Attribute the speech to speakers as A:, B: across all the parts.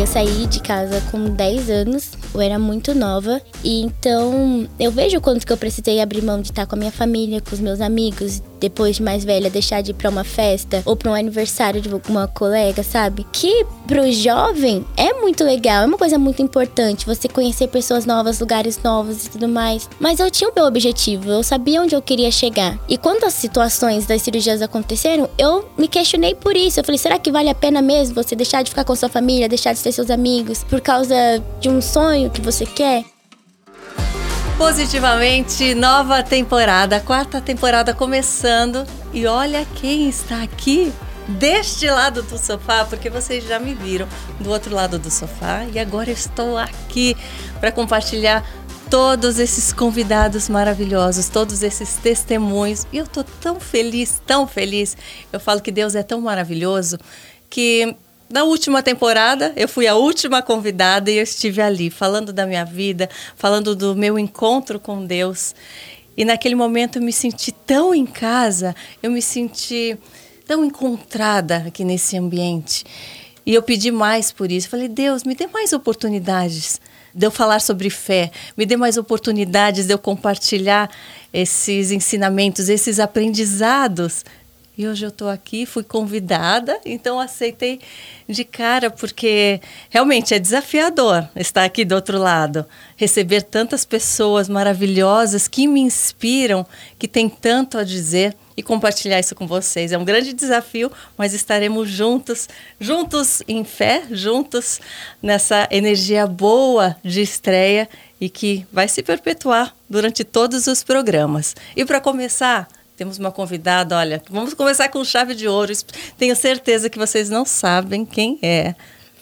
A: Eu saí de casa com 10 anos, eu era muito nova, e então eu vejo quanto que eu precisei abrir mão de estar com a minha família, com os meus amigos, depois de mais velha, deixar de ir pra uma festa ou pra um aniversário de uma colega, sabe? Que pro jovem é muito legal, é uma coisa muito importante você conhecer pessoas novas, lugares novos e tudo mais. Mas eu tinha o meu objetivo, eu sabia onde eu queria chegar. E quando as situações das cirurgias aconteceram, eu me questionei por isso. Eu falei, será que vale a pena mesmo você deixar de ficar com sua família, deixar de ter seus amigos por causa de um sonho que você quer?
B: Positivamente, nova temporada, quarta temporada começando. E olha quem está aqui deste lado do sofá, porque vocês já me viram do outro lado do sofá e agora estou aqui para compartilhar todos esses convidados maravilhosos, todos esses testemunhos. E eu tô tão feliz, tão feliz. Eu falo que Deus é tão maravilhoso que na última temporada eu fui a última convidada e eu estive ali falando da minha vida, falando do meu encontro com Deus. E naquele momento eu me senti tão em casa, eu me senti tão encontrada aqui nesse ambiente. E eu pedi mais por isso. Falei, Deus, me dê mais oportunidades de eu falar sobre fé, me dê mais oportunidades de eu compartilhar esses ensinamentos, esses aprendizados. E hoje eu estou aqui, fui convidada, então aceitei de cara, porque realmente é desafiador estar aqui do outro lado, receber tantas pessoas maravilhosas que me inspiram, que têm tanto a dizer e compartilhar isso com vocês. É um grande desafio, mas estaremos juntos, juntos em fé, juntos nessa energia boa de estreia e que vai se perpetuar durante todos os programas. E para começar, temos uma convidada, olha, vamos começar com chave de ouro. Tenho certeza que vocês não sabem quem é.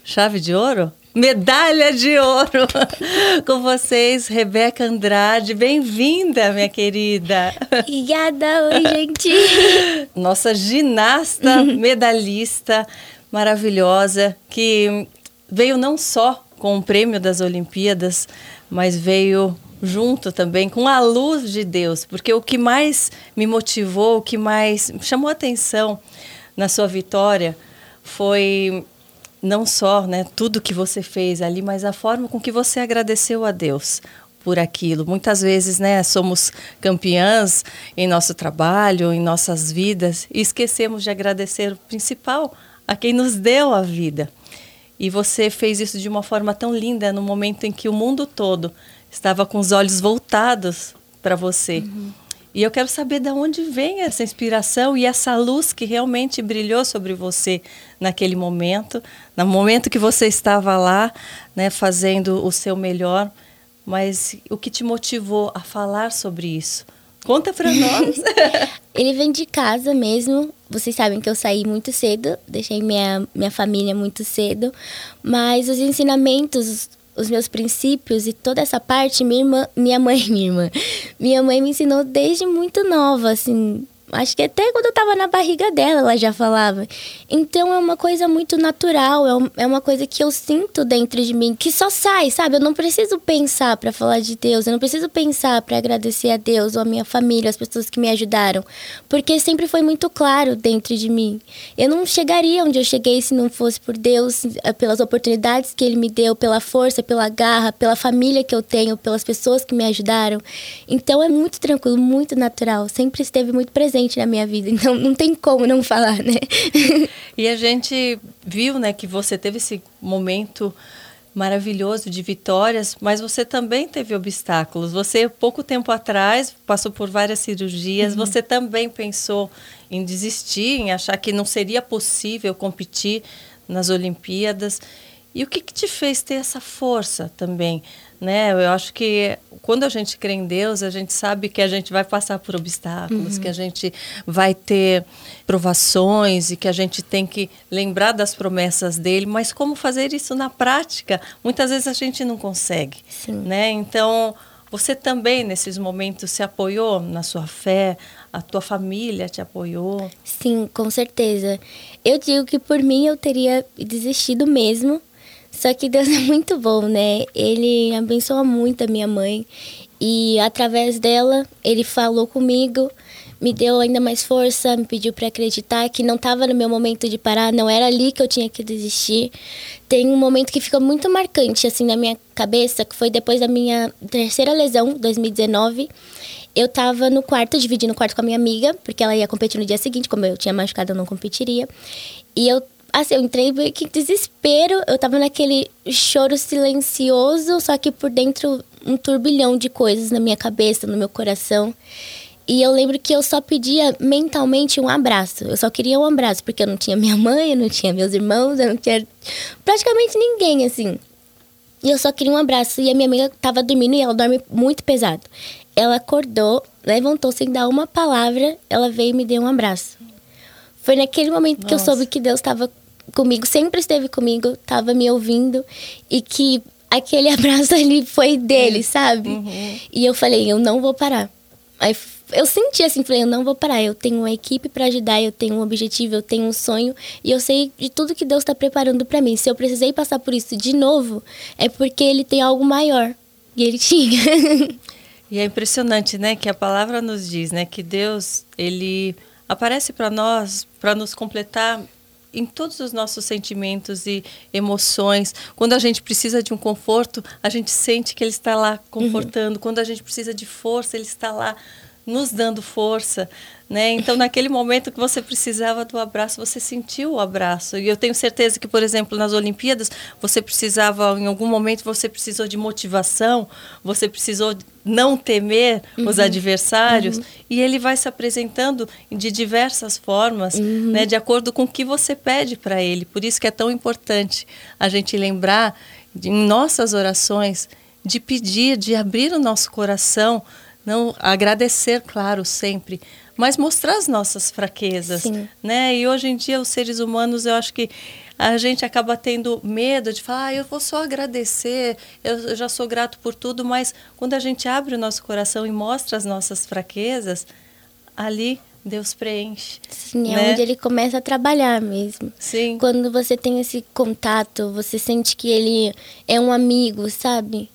B: Chave de ouro? medalha de ouro. Com vocês, Rebeca Andrade. Bem-vinda, minha querida.
A: Obrigada, oi, gente.
B: Nossa ginasta medalhista maravilhosa que veio não só com o prêmio das Olimpíadas, mas veio junto também com a luz de Deus, porque o que mais me motivou, o que mais chamou atenção na sua vitória foi não só né, tudo que você fez ali, mas a forma com que você agradeceu a Deus por aquilo. Muitas vezes, né, somos campeãs em nosso trabalho, em nossas vidas, e esquecemos de agradecer o principal, a quem nos deu a vida. E você fez isso de uma forma tão linda no momento em que o mundo todo estava com os olhos voltados para você. Uhum. E eu quero saber de onde vem essa inspiração e essa luz que realmente brilhou sobre você naquele momento, no momento que você estava lá, né, fazendo o seu melhor. Mas o que te motivou a falar sobre isso? Conta para nós.
A: Ele vem de casa mesmo. Vocês sabem que eu saí muito cedo, deixei minha, minha família muito cedo, mas os ensinamentos os meus princípios e toda essa parte, minha irmã, minha mãe, minha irmã, minha mãe me ensinou desde muito nova, assim, Acho que até quando eu tava na barriga dela, ela já falava. Então é uma coisa muito natural, é, é uma coisa que eu sinto dentro de mim, que só sai, sabe? Eu não preciso pensar para falar de Deus, eu não preciso pensar para agradecer a Deus ou a minha família, as pessoas que me ajudaram, porque sempre foi muito claro dentro de mim. Eu não chegaria onde eu cheguei se não fosse por Deus, eh, pelas oportunidades que Ele me deu, pela força, pela garra, pela família que eu tenho, pelas pessoas que me ajudaram. Então é muito tranquilo, muito natural, sempre esteve muito presente presente na minha vida, então não tem como não falar, né?
B: e a gente viu, né, que você teve esse momento maravilhoso de vitórias, mas você também teve obstáculos. Você, pouco tempo atrás, passou por várias cirurgias, uhum. você também pensou em desistir, em achar que não seria possível competir nas Olimpíadas. E o que, que te fez ter essa força também? Né? Eu acho que quando a gente crê em Deus, a gente sabe que a gente vai passar por obstáculos, uhum. que a gente vai ter provações e que a gente tem que lembrar das promessas dele, mas como fazer isso na prática? Muitas vezes a gente não consegue, Sim. né? Então, você também nesses momentos se apoiou na sua fé, a tua família te apoiou?
A: Sim, com certeza. Eu digo que por mim eu teria desistido mesmo, só que Deus é muito bom, né? Ele abençoa muito a minha mãe e através dela ele falou comigo, me deu ainda mais força, me pediu para acreditar que não estava no meu momento de parar, não era ali que eu tinha que desistir. Tem um momento que fica muito marcante assim na minha cabeça, que foi depois da minha terceira lesão, 2019. Eu estava no quarto, dividindo o quarto com a minha amiga, porque ela ia competir no dia seguinte, como eu tinha machucado, eu não competiria. E eu assim, eu entrei meio que em desespero. Eu tava naquele choro silencioso, só que por dentro um turbilhão de coisas na minha cabeça, no meu coração. E eu lembro que eu só pedia mentalmente um abraço. Eu só queria um abraço, porque eu não tinha minha mãe, eu não tinha meus irmãos, eu não tinha praticamente ninguém, assim. E eu só queria um abraço. E a minha amiga tava dormindo e ela dorme muito pesado. Ela acordou, levantou sem dar uma palavra, ela veio e me deu um abraço. Foi naquele momento Nossa. que eu soube que Deus estava comigo, sempre esteve comigo, estava me ouvindo e que aquele abraço ali foi dele, sabe? Uhum. E eu falei, eu não vou parar. Aí eu senti assim, falei, eu não vou parar. Eu tenho uma equipe para ajudar, eu tenho um objetivo, eu tenho um sonho e eu sei de tudo que Deus está preparando para mim. Se eu precisei passar por isso de novo, é porque Ele tem algo maior. E Ele tinha.
B: e é impressionante, né, que a palavra nos diz, né, que Deus ele aparece para nós para nos completar em todos os nossos sentimentos e emoções. Quando a gente precisa de um conforto, a gente sente que Ele está lá confortando. Uhum. Quando a gente precisa de força, Ele está lá nos dando força, né? Então, naquele momento que você precisava do abraço, você sentiu o abraço. E eu tenho certeza que, por exemplo, nas Olimpíadas, você precisava, em algum momento, você precisou de motivação, você precisou não temer uhum. os adversários, uhum. e ele vai se apresentando de diversas formas, uhum. né? De acordo com o que você pede para ele. Por isso que é tão importante a gente lembrar, de, em nossas orações, de pedir, de abrir o nosso coração não agradecer, claro, sempre, mas mostrar as nossas fraquezas, Sim. né? E hoje em dia os seres humanos, eu acho que a gente acaba tendo medo de falar, ah, eu vou só agradecer, eu já sou grato por tudo, mas quando a gente abre o nosso coração e mostra as nossas fraquezas, ali Deus preenche.
A: Sim, é né? onde ele começa a trabalhar mesmo.
B: Sim.
A: Quando você tem esse contato, você sente que ele é um amigo, sabe?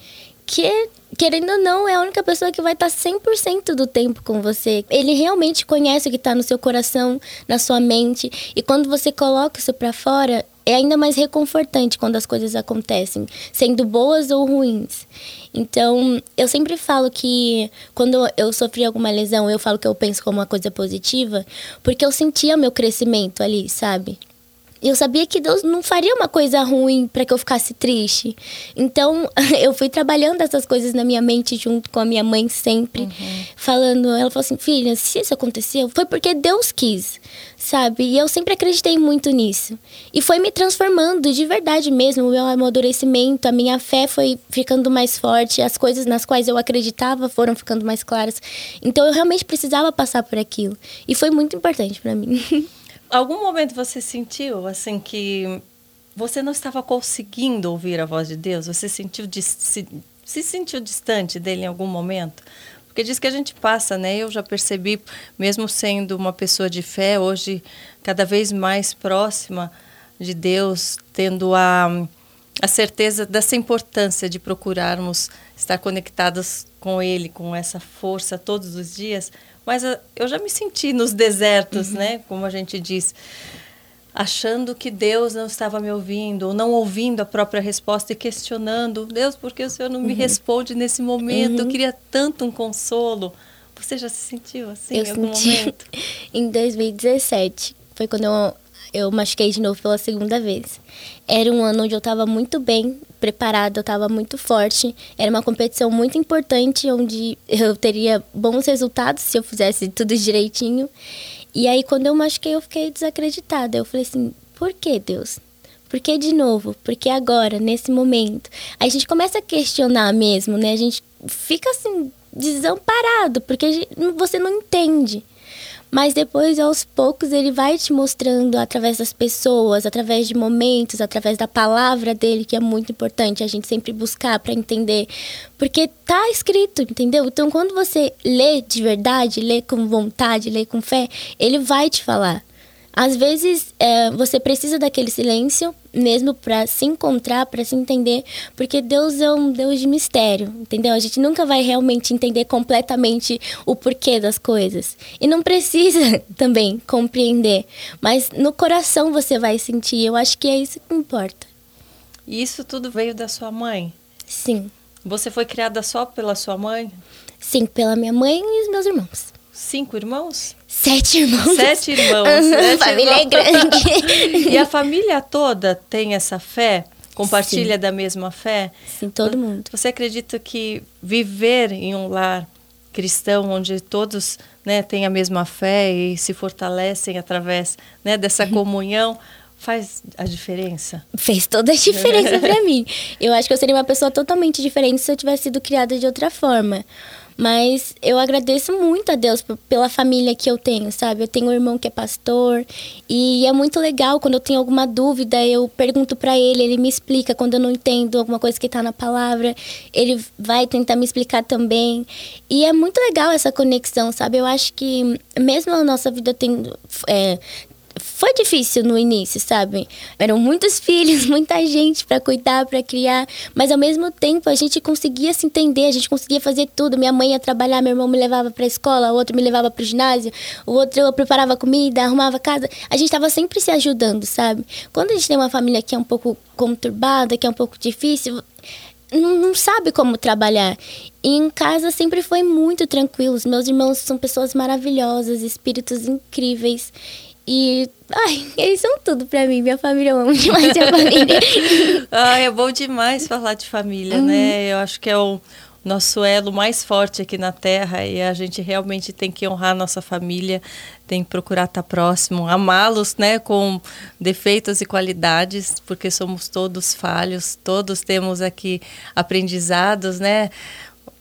A: Que querendo ou não, é a única pessoa que vai estar 100% do tempo com você. Ele realmente conhece o que está no seu coração, na sua mente. E quando você coloca isso para fora, é ainda mais reconfortante quando as coisas acontecem, sendo boas ou ruins. Então, eu sempre falo que quando eu sofri alguma lesão, eu falo que eu penso como uma coisa positiva, porque eu sentia meu crescimento ali, sabe? Eu sabia que Deus não faria uma coisa ruim para que eu ficasse triste. Então, eu fui trabalhando essas coisas na minha mente junto com a minha mãe sempre, uhum. falando, ela falou assim: "Filha, se isso aconteceu, foi porque Deus quis", sabe? E eu sempre acreditei muito nisso. E foi me transformando de verdade mesmo, o meu amadurecimento, a minha fé foi ficando mais forte, as coisas nas quais eu acreditava foram ficando mais claras. Então, eu realmente precisava passar por aquilo. E foi muito importante para mim.
B: algum momento você sentiu assim que você não estava conseguindo ouvir a voz de Deus? Você sentiu se, se sentiu distante dele em algum momento? Porque diz que a gente passa, né? Eu já percebi, mesmo sendo uma pessoa de fé, hoje cada vez mais próxima de Deus, tendo a, a certeza dessa importância de procurarmos estar conectados com Ele, com essa força todos os dias, mas uh, eu já me senti nos desertos, uhum. né? Como a gente diz, achando que Deus não estava me ouvindo, ou não ouvindo a própria resposta e questionando: Deus, por que o Senhor não me uhum. responde nesse momento? Eu uhum. queria tanto um consolo. Você já se sentiu assim
A: eu
B: em algum
A: senti
B: momento?
A: em 2017. Foi quando eu, eu machuquei de novo pela segunda vez. Era um ano onde eu estava muito bem preparada, eu estava muito forte. Era uma competição muito importante, onde eu teria bons resultados se eu fizesse tudo direitinho. E aí, quando eu machuquei, eu fiquei desacreditada. Eu falei assim: por que, Deus? Por que de novo? Por que agora, nesse momento? Aí a gente começa a questionar mesmo, né? A gente fica assim, desamparado, porque você não entende. Mas depois, aos poucos, ele vai te mostrando através das pessoas, através de momentos, através da palavra dele, que é muito importante a gente sempre buscar para entender. Porque tá escrito, entendeu? Então, quando você lê de verdade, lê com vontade, lê com fé, ele vai te falar. Às vezes é, você precisa daquele silêncio mesmo para se encontrar, para se entender, porque Deus é um Deus de mistério, entendeu? A gente nunca vai realmente entender completamente o porquê das coisas. E não precisa também compreender, mas no coração você vai sentir. Eu acho que é isso que importa.
B: E isso tudo veio da sua mãe?
A: Sim.
B: Você foi criada só pela sua mãe?
A: Sim, pela minha mãe e os meus irmãos.
B: Cinco irmãos?
A: Sete irmãos.
B: Sete irmãos.
A: Uhum,
B: sete
A: família
B: irmãos.
A: é grande.
B: E a família toda tem essa fé? Compartilha
A: Sim.
B: da mesma fé?
A: Sim, todo mundo.
B: Você acredita que viver em um lar cristão onde todos né, têm a mesma fé e se fortalecem através né, dessa
A: Uhum.
B: comunhão faz a diferença?
A: Fez toda a diferença pra mim. Eu acho que eu seria uma pessoa totalmente diferente se eu tivesse sido criada de outra forma. Mas eu agradeço muito a Deus pela família que eu tenho, sabe? Eu tenho um irmão que é pastor e é muito legal quando eu tenho alguma dúvida, eu pergunto pra ele, ele me explica quando eu não entendo alguma coisa que tá na palavra, ele vai tentar me explicar também. E é muito legal essa conexão, sabe? Eu acho que mesmo a nossa vida tendo é, foi difícil no início, sabe? Eram muitos filhos, muita gente para cuidar, para criar, mas ao mesmo tempo a gente conseguia se entender, a gente conseguia fazer tudo. Minha mãe ia trabalhar, meu irmão me levava para escola, o outro me levava para o ginásio, o outro preparava comida, arrumava casa. A gente estava sempre se ajudando, sabe? Quando a gente tem uma família que é um pouco conturbada, que é um pouco difícil, não, não sabe como trabalhar. E em casa sempre foi muito tranquilo. Os meus irmãos são pessoas maravilhosas, espíritos incríveis. E, ai, eles são tudo pra mim. Minha família, eu amo demais minha família.
B: Ah, é bom demais falar de família, né? Eu acho que é o nosso elo mais forte aqui na Terra e a gente realmente tem que honrar a nossa família, tem que procurar estar próximo, amá-los, né, com defeitos e qualidades, porque somos todos falhos, todos temos aqui aprendizados, né,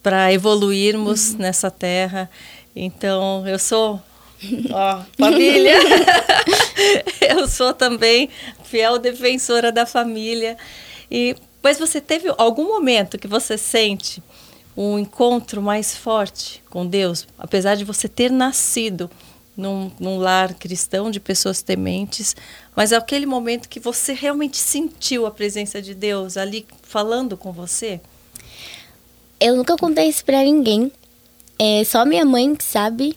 B: para evoluirmos nessa Terra. Então, eu sou Ó, família. eu sou também fiel defensora da família. E mas você teve algum momento que você sente um encontro mais forte com Deus, apesar de você ter nascido num, num lar cristão de pessoas tementes, mas aquele momento que você realmente sentiu a presença de Deus ali falando com você?
A: Eu nunca contei isso pra ninguém. É só minha mãe que sabe.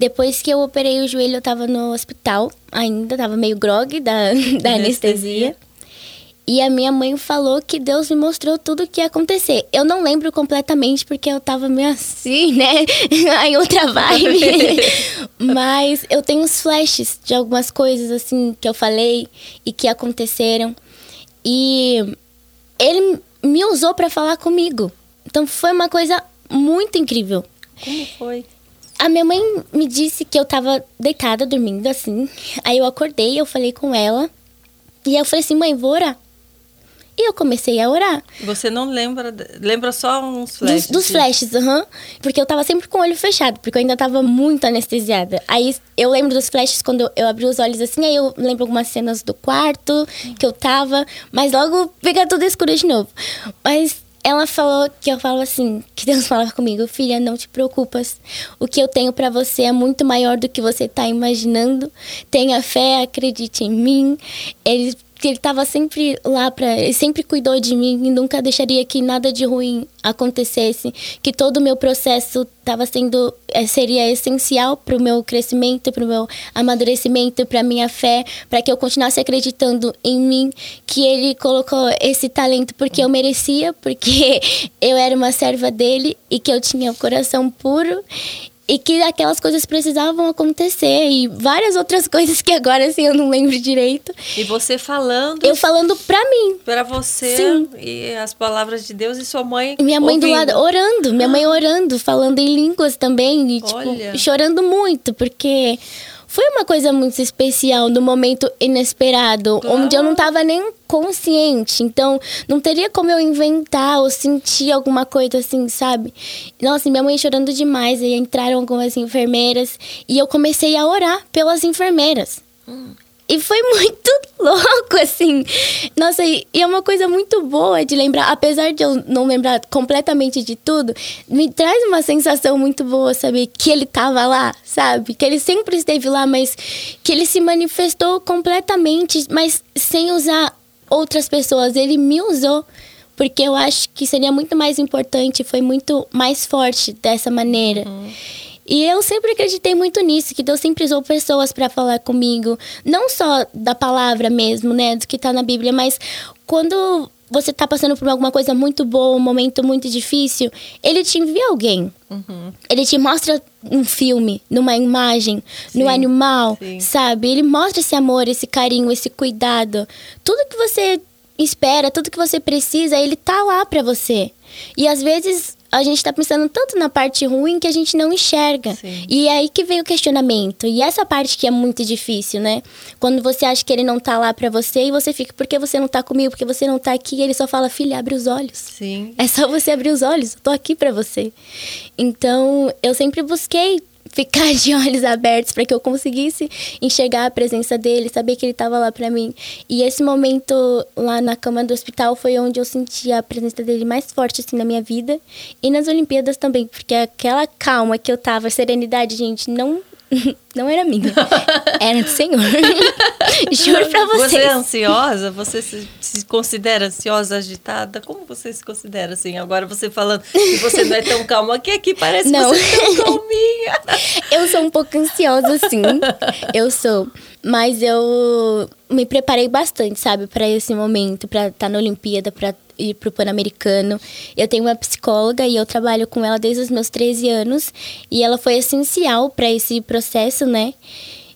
A: Depois que eu operei o joelho, eu tava no hospital ainda, tava meio grog da, da anestesia. E a minha mãe falou que Deus me mostrou tudo o que ia acontecer. Eu não lembro completamente porque eu tava meio assim, né? em outra vibe. Mas eu tenho uns flashes de algumas coisas assim que eu falei e que aconteceram. E ele me usou para falar comigo. Então foi uma coisa muito incrível.
B: Como foi?
A: A minha mãe me disse que eu tava deitada, dormindo assim. Aí eu acordei, eu falei com ela. E eu falei assim, mãe, vou orar. E eu comecei a orar.
B: Você não lembra, lembra só uns flashes?
A: Dos, dos flashes, aham. Porque eu tava sempre com o olho fechado, porque eu ainda tava muito anestesiada. Aí eu lembro dos flashes quando eu, eu abri os olhos assim, aí eu lembro algumas cenas do quarto que eu tava, mas logo fica tudo escuro de novo. Mas ela falou que eu falo assim, que Deus falava comigo, filha, não te preocupas. O que eu tenho pra você é muito maior do que você tá imaginando. Tenha fé, acredite em mim. Ele que ele estava sempre lá para, sempre cuidou de mim e nunca deixaria que nada de ruim acontecesse, que todo o meu processo estava sendo eh, seria essencial para o meu crescimento, para o meu amadurecimento, para minha fé, para que eu continuasse acreditando em mim, que ele colocou esse talento porque eu merecia, porque eu era uma serva dele e que eu tinha o coração puro e que aquelas coisas precisavam acontecer e várias outras coisas que agora assim eu não lembro direito.
B: E você falando
A: Eu falando pra mim.
B: para você
A: Sim.
B: e as palavras de Deus e sua mãe.
A: E Minha mãe do
B: ouvindo.
A: lado orando, minha mãe orando, falando em línguas também e tipo chorando muito, porque foi uma coisa muito especial no momento inesperado,
B: Claro.
A: onde eu não tava nem consciente. Então, não teria como eu inventar ou sentir alguma coisa assim, sabe? Nossa, minha mãe chorando demais, aí entraram algumas enfermeiras e eu comecei a orar pelas enfermeiras. E foi muito louco, assim. Nossa, e, é uma coisa muito boa de lembrar, apesar de eu não lembrar completamente de tudo, me traz uma sensação muito boa saber que ele tava lá, sabe? Que ele sempre esteve lá, mas que ele se manifestou completamente, mas sem usar outras pessoas. Ele me usou porque eu acho que seria muito mais importante, foi muito mais forte dessa maneira. Uhum. E eu sempre acreditei muito nisso, que Deus sempre usou pessoas para falar comigo, não só da palavra mesmo, né, do que tá na Bíblia, mas quando você tá passando por alguma coisa muito boa, um momento muito difícil, ele te envia alguém. Uhum. Ele te mostra um filme, numa imagem, sim, no animal, sim. sabe? Ele mostra esse amor, esse carinho, esse cuidado. Tudo que você espera, tudo que você precisa, ele tá lá para você. E às vezes a gente está pensando tanto na parte ruim que a gente não enxerga. Sim. E é aí que vem o questionamento. E essa parte que é muito difícil, né? Quando você acha que ele não tá lá para você e você fica, por que você não tá comigo? Porque você não tá aqui? E ele só fala, filha, abre os olhos.
B: Sim.
A: É só você abrir os olhos. Eu tô aqui para você. Então, eu sempre busquei ficar de olhos abertos para que eu conseguisse enxergar a presença dele, saber que ele estava lá para mim. E esse momento lá na cama do hospital foi onde eu senti a presença dele mais forte assim na minha vida e nas Olimpíadas também, porque aquela calma que eu tava, serenidade, gente, não Não era minha. Era do Senhor. Juro pra vocês.
B: Você é ansiosa? Você se, se, considera ansiosa, agitada? Como você se considera assim? Agora você falando que você não é tão calma. Aqui, aqui parece não. que você é tão calminha.
A: Eu sou um pouco ansiosa, sim. Eu sou. Mas eu me preparei bastante, sabe, para esse momento, para estar tá na Olimpíada, para ir pro Pan-Americano. Eu tenho uma psicóloga e eu trabalho com ela desde os meus 13 anos e ela foi essencial para esse processo, né?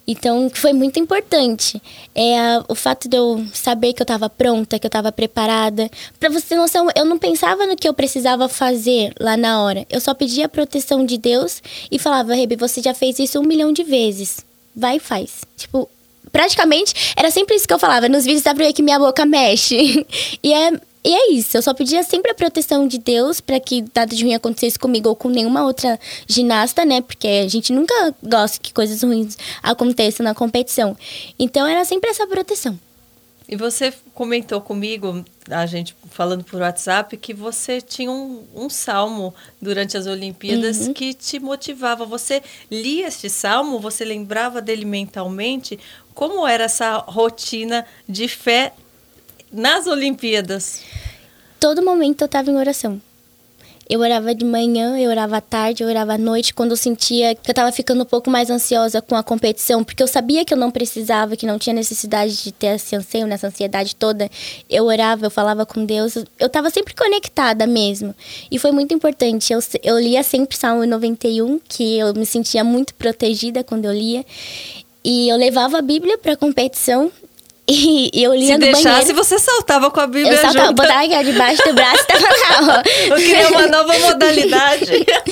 A: Então, foi muito importante. É o fato de eu saber que eu estava pronta, que eu estava preparada. Para você ter noção, eu não pensava no que eu precisava fazer lá na hora. Eu só pedia a proteção de Deus e falava, Rebe, você já fez isso um milhão de vezes. Vai e faz. Tipo, praticamente era sempre isso que eu falava. Nos vídeos dá pra ver que minha boca mexe. e é e é isso, eu só pedia sempre a proteção de Deus para que nada de ruim acontecesse comigo ou com nenhuma outra ginasta, né? Porque a gente nunca gosta que coisas ruins aconteçam na competição. Então era sempre essa proteção.
B: E você comentou comigo, a gente falando por WhatsApp, que você tinha um, um salmo durante as Olimpíadas uhum. que te motivava. Você lia este salmo? Você lembrava dele mentalmente? Como era essa rotina de fé nas Olimpíadas?
A: Todo momento eu estava em oração. Eu orava de manhã, eu orava à tarde, eu orava à noite, quando eu sentia que eu estava ficando um pouco mais ansiosa com a competição, porque eu sabia que eu não precisava, que não tinha necessidade de ter esse anseio, nessa ansiedade toda. Eu orava, eu falava com Deus, eu estava sempre conectada mesmo. E foi muito importante. Eu, eu lia sempre Salmo 91, que eu me sentia muito protegida quando eu lia. E eu levava a Bíblia para a competição, e, e eu lia
B: Se
A: no
B: deixasse,
A: banheiro.
B: você saltava com a Bíblia
A: Eu saltava, junto. botava aqui debaixo do braço e tava lá,
B: ó. Eu queria uma nova modalidade.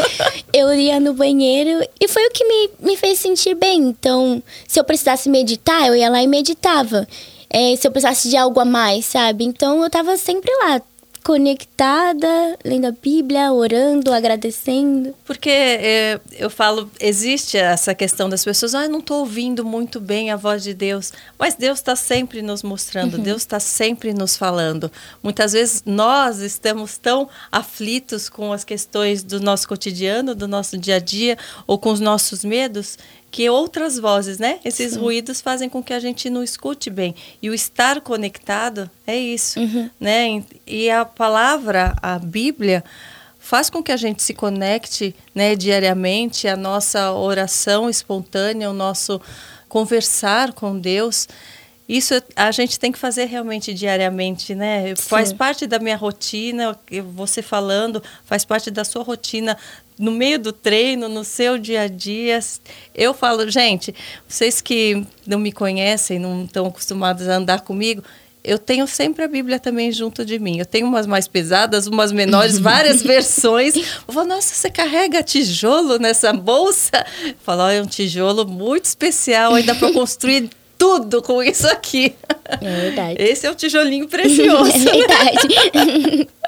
A: eu lia no banheiro e foi o que me, me fez sentir bem. Então, se eu precisasse meditar, eu ia lá e meditava. É, se eu precisasse de algo a mais, sabe? Então, eu tava sempre lá, conectada, lendo a Bíblia, orando, agradecendo.
B: Porque é, eu falo, existe essa questão das pessoas, ah, eu não estou ouvindo muito bem a voz de Deus, mas Deus está sempre nos mostrando, uhum. Deus está sempre nos falando. Muitas vezes nós estamos tão aflitos com as questões do nosso cotidiano, do nosso dia a dia, ou com os nossos medos, que outras vozes, né? Esses Sim. ruídos fazem com que a gente não escute bem. E o estar conectado é isso, uhum. né? E a palavra, a Bíblia, faz com que a gente se conecte, né, diariamente, a nossa oração espontânea, o nosso conversar com Deus. Isso a gente tem que fazer realmente diariamente, né? Sim. Faz parte da minha rotina, você falando, faz parte da sua rotina no meio do treino, no seu dia a dia. Eu falo, gente, vocês que não me conhecem, não estão acostumados a andar comigo, eu tenho sempre a Bíblia também junto de mim. Eu tenho umas mais pesadas, umas menores, várias versões. Eu falo, nossa, você carrega tijolo nessa bolsa? Eu falo, oh, é um tijolo muito especial, ainda para construir tudo com isso aqui.
A: É verdade.
B: Esse é o tijolinho precioso.
A: é verdade.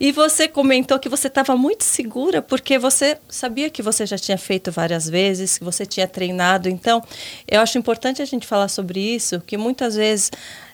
B: e você comentou que você estava muito segura porque você sabia que você já tinha feito várias vezes, que você tinha treinado. Então, eu acho importante a gente falar sobre isso, que muitas vezes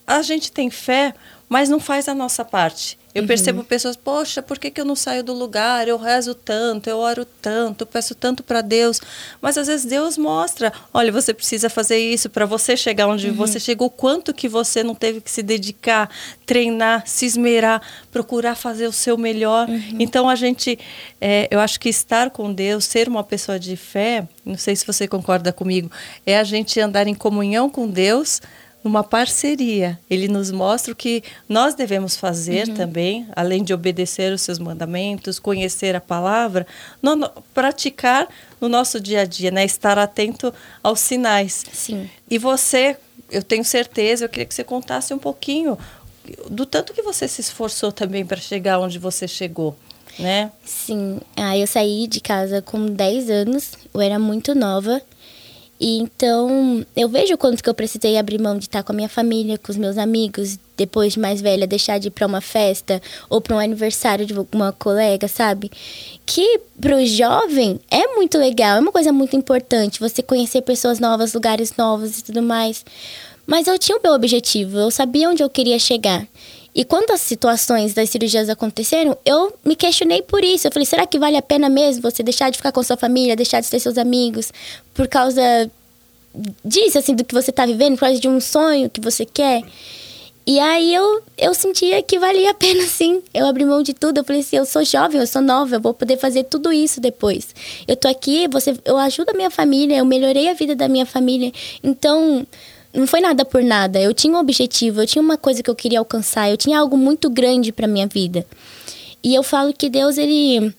B: a gente tem fé, mas não faz a nossa parte. Eu uhum. percebo pessoas, poxa, por que, que eu não saio do lugar? Eu rezo tanto, eu oro tanto, eu peço tanto para Deus. Mas às vezes Deus mostra, olha, você precisa fazer isso para você chegar onde uhum. você chegou, quanto que você não teve que se dedicar, treinar, se esmerar, procurar fazer o seu melhor. Uhum. Então a gente, é, eu acho que estar com Deus, ser uma pessoa de fé, não sei se você concorda comigo, é a gente andar em comunhão com Deus numa parceria. Ele nos mostra o que nós devemos fazer uhum. também, além de obedecer os seus mandamentos, conhecer a palavra, no, no, praticar no nosso dia a dia, né? Estar atento aos sinais.
A: Sim.
B: E você, eu tenho certeza, eu queria que você contasse um pouquinho do tanto que você se esforçou também para chegar onde você chegou. Né?
A: Sim, ah, eu saí de casa com 10 anos, eu era muito nova e então, eu vejo quanto que eu precisei abrir mão de estar com a minha família, com os meus amigos, depois de mais velha, deixar de ir para uma festa ou para um aniversário de uma colega, sabe? Que para o jovem é muito legal, é uma coisa muito importante você conhecer pessoas novas, lugares novos e tudo mais. Mas eu tinha o meu objetivo, eu sabia onde eu queria chegar. E quando as situações das cirurgias aconteceram, eu me questionei por isso. Eu falei, será que vale a pena mesmo você deixar de ficar com sua família, deixar de ter seus amigos, por causa disso, assim, do que você está vivendo, por causa de um sonho que você quer? E aí eu, eu sentia que valia a pena, sim. Eu abri mão de tudo. Eu falei assim, eu sou jovem, eu sou nova, eu vou poder fazer tudo isso depois. Eu tô aqui, você, eu ajudo a minha família, eu melhorei a vida da minha família. Então, não foi nada por nada. Eu tinha um objetivo, eu tinha uma coisa que eu queria alcançar, eu tinha algo muito grande para minha vida. E eu falo que Deus, ele.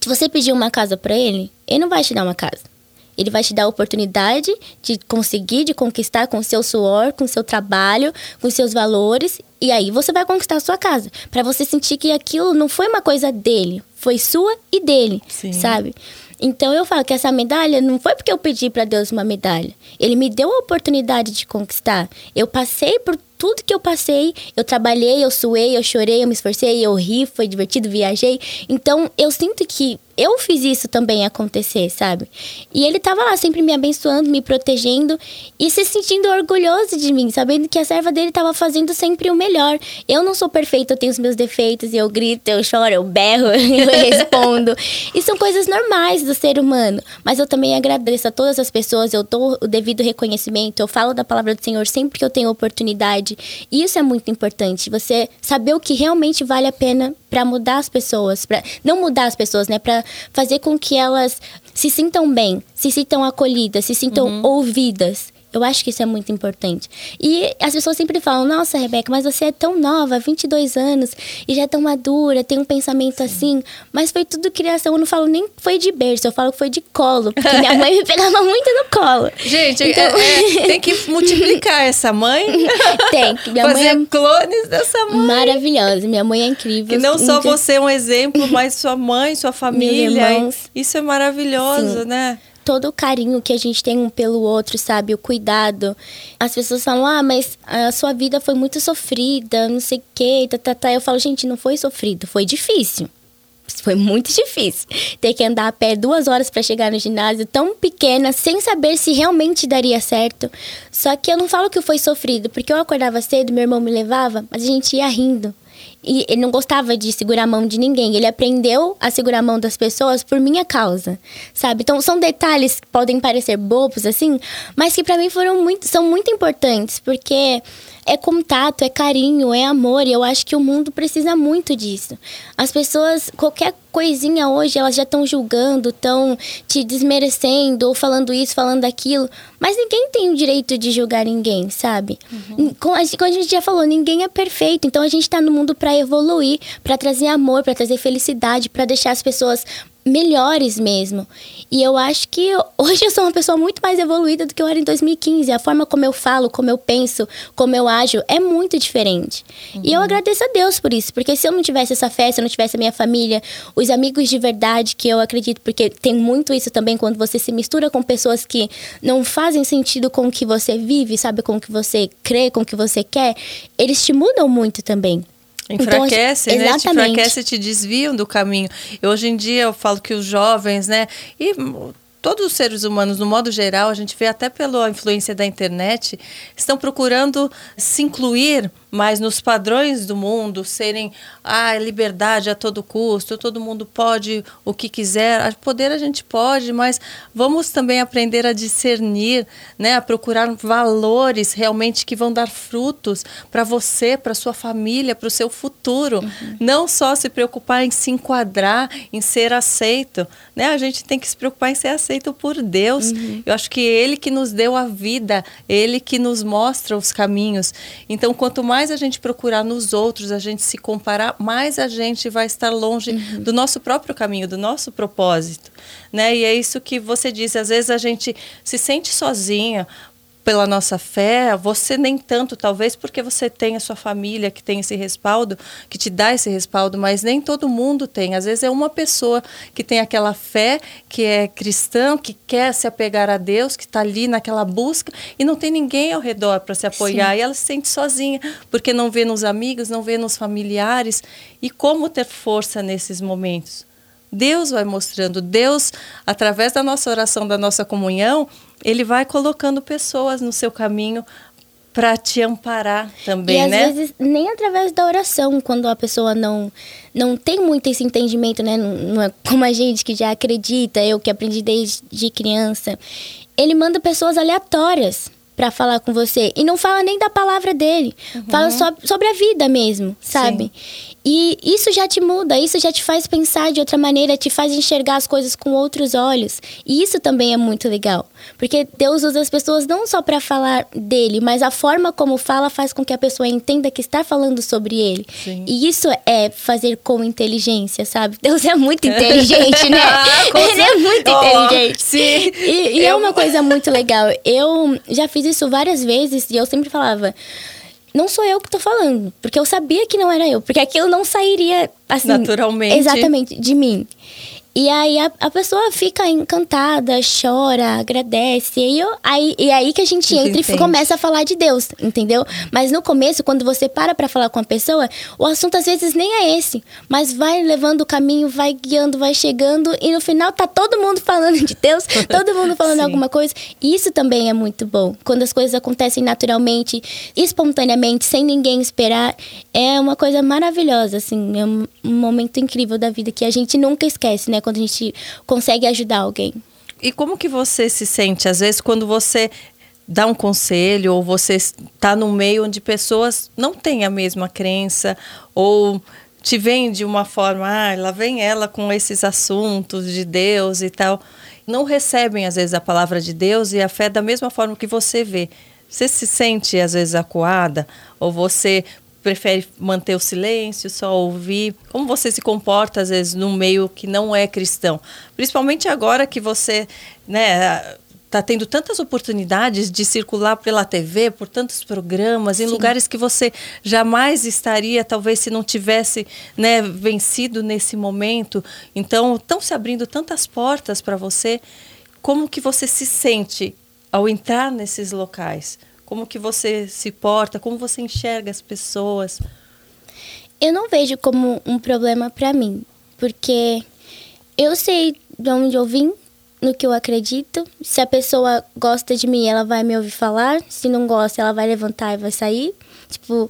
A: Se você pedir uma casa para ele, ele não vai te dar uma casa. Ele vai te dar a oportunidade de conseguir, de conquistar com seu suor, com seu trabalho, com seus valores. E aí você vai conquistar a sua casa. para você sentir que aquilo não foi uma coisa dele, foi sua e dele, Sim. sabe? Então eu falo que essa medalha não foi porque eu pedi para Deus uma medalha. Ele me deu a oportunidade de conquistar. Eu passei por tudo que eu passei, eu trabalhei, eu suei, eu chorei, eu me esforcei, eu ri, foi divertido, viajei. Então eu sinto que eu fiz isso também acontecer, sabe? E ele tava lá sempre me abençoando, me protegendo e se sentindo orgulhoso de mim, sabendo que a serva dele tava fazendo sempre o melhor. Eu não sou perfeita, eu tenho os meus defeitos, eu grito, eu choro, eu berro, eu respondo. e são coisas normais do ser humano. Mas eu também agradeço a todas as pessoas, eu dou o devido reconhecimento, eu falo da palavra do Senhor sempre que eu tenho oportunidade. E isso é muito importante, você saber o que realmente vale a pena para mudar as pessoas, para não mudar as pessoas, né, para fazer com que elas se sintam bem, se sintam acolhidas, se sintam uhum. ouvidas. Eu acho que isso é muito importante. E as pessoas sempre falam: Nossa, Rebeca, mas você é tão nova, 22 anos, e já é tão madura, tem um pensamento Sim. assim. Mas foi tudo criação. Eu não falo nem que foi de berço, eu falo que foi de colo. Porque minha mãe me pegava muito no colo.
B: Gente, então... é, é, tem que multiplicar essa mãe.
A: tem. Minha
B: Fazer
A: mãe
B: é clones dessa mãe.
A: Maravilhosa. Minha mãe é incrível.
B: Que não só você é um exemplo, mas sua mãe, sua família. Isso é maravilhoso, Sim. né?
A: Todo o carinho que a gente tem um pelo outro, sabe? O cuidado. As pessoas falam, ah, mas a sua vida foi muito sofrida, não sei o quê, tá, tá, tá. Eu falo, gente, não foi sofrido, foi difícil. Foi muito difícil. Ter que andar a pé duas horas para chegar no ginásio, tão pequena, sem saber se realmente daria certo. Só que eu não falo que foi sofrido, porque eu acordava cedo, meu irmão me levava, mas a gente ia rindo. E ele não gostava de segurar a mão de ninguém. Ele aprendeu a segurar a mão das pessoas por minha causa, sabe? Então são detalhes que podem parecer bobos assim, mas que para mim foram muito, são muito importantes, porque é contato, é carinho, é amor. E eu acho que o mundo precisa muito disso. As pessoas, qualquer coisinha hoje, elas já estão julgando, estão te desmerecendo, ou falando isso, falando aquilo. Mas ninguém tem o direito de julgar ninguém, sabe? Uhum. Como a gente já falou, ninguém é perfeito. Então a gente está no mundo para evoluir, para trazer amor, para trazer felicidade, para deixar as pessoas melhores mesmo. E eu acho que hoje eu sou uma pessoa muito mais evoluída do que eu era em 2015. A forma como eu falo, como eu penso, como eu ajo é muito diferente. Uhum. E eu uhum. agradeço a Deus por isso, porque se eu não tivesse essa fé, se eu não tivesse a minha família, os amigos de verdade que eu acredito, porque tem muito isso também quando você se mistura com pessoas que não fazem sentido com o que você vive, sabe, com o que você crê, com o que você quer, eles te mudam muito também.
B: Enfraquece, então, né? Te enfraquece, te desviam do caminho. E hoje em dia eu falo que os jovens, né? E todos os seres humanos, no modo geral, a gente vê até pela influência da internet, estão procurando se incluir mais nos padrões do mundo, serem a ah, liberdade a todo custo, todo mundo pode o que quiser, poder a gente pode, mas vamos também aprender a discernir, né, a procurar valores realmente que vão dar frutos para você, para sua família, para o seu futuro, uhum. não só se preocupar em se enquadrar, em ser aceito, né? A gente tem que se preocupar em ser aceito por Deus. Uhum. Eu acho que ele que nos deu a vida, ele que nos mostra os caminhos. Então, quanto mais a gente procurar nos outros, a gente se comparar, mais a gente vai estar longe uhum. do nosso próprio caminho, do nosso propósito, né? E é isso que você disse, às vezes a gente se sente sozinha, pela nossa fé, você nem tanto, talvez porque você tem a sua família que tem esse respaldo, que te dá esse respaldo, mas nem todo mundo tem. Às vezes é uma pessoa que tem aquela fé, que é cristã, que quer se apegar a Deus, que está ali naquela busca e não tem ninguém ao redor para se apoiar. Sim. E ela se sente sozinha, porque não vê nos amigos, não vê nos familiares. E como ter força nesses momentos? Deus vai mostrando, Deus, através da nossa oração, da nossa comunhão, ele vai colocando pessoas no seu caminho para te amparar também,
A: e, às
B: né?
A: às vezes nem através da oração, quando a pessoa não não tem muito esse entendimento, né? Não, não é como a gente que já acredita, eu que aprendi desde criança. Ele manda pessoas aleatórias para falar com você e não fala nem da palavra dele, uhum. fala só sobre a vida mesmo, sabe? Sim. E isso já te muda, isso já te faz pensar de outra maneira, te faz enxergar as coisas com outros olhos. E isso também é muito legal, porque Deus usa as pessoas não só para falar dele, mas a forma como fala faz com que a pessoa entenda que está falando sobre ele. Sim. E isso é fazer com inteligência, sabe? Deus é muito inteligente, né? ah, ele é muito oh, inteligente. Sim. E, e é uma coisa muito legal. Eu já fiz isso várias vezes e eu sempre falava não sou eu que tô falando, porque eu sabia que não era eu, porque aquilo não sairia assim
B: naturalmente.
A: Exatamente de mim. E aí a, a pessoa fica encantada, chora, agradece. E, eu, aí, e aí que a gente entra e começa a falar de Deus, entendeu? Mas no começo, quando você para pra falar com a pessoa, o assunto às vezes nem é esse. Mas vai levando o caminho, vai guiando, vai chegando. E no final tá todo mundo falando de Deus, todo mundo falando alguma coisa. E isso também é muito bom. Quando as coisas acontecem naturalmente, espontaneamente, sem ninguém esperar. É uma coisa maravilhosa, assim. É um momento incrível da vida que a gente nunca esquece, né? Quando a gente consegue ajudar alguém.
B: E como que você se sente, às vezes, quando você dá um conselho ou você está no meio onde pessoas não têm a mesma crença ou te veem de uma forma, ah, lá vem ela com esses assuntos de Deus e tal. Não recebem, às vezes, a palavra de Deus e a fé da mesma forma que você vê. Você se sente, às vezes, acuada? Ou você prefere manter o silêncio, só ouvir? Como você se comporta, às vezes, num meio que não é cristão? Principalmente agora que você, né, está tendo tantas oportunidades de circular pela TV, por tantos programas, em Sim. lugares que você jamais estaria, talvez se não tivesse né, vencido nesse momento. Então, estão se abrindo tantas portas para você. Como que você se sente ao entrar nesses locais? Como que você se porta? Como você enxerga as pessoas?
A: Eu não vejo como um problema para mim, porque eu sei de onde eu vim, no que eu acredito. Se a pessoa gosta de mim, ela vai me ouvir falar. Se não gosta, ela vai levantar e vai sair. Tipo,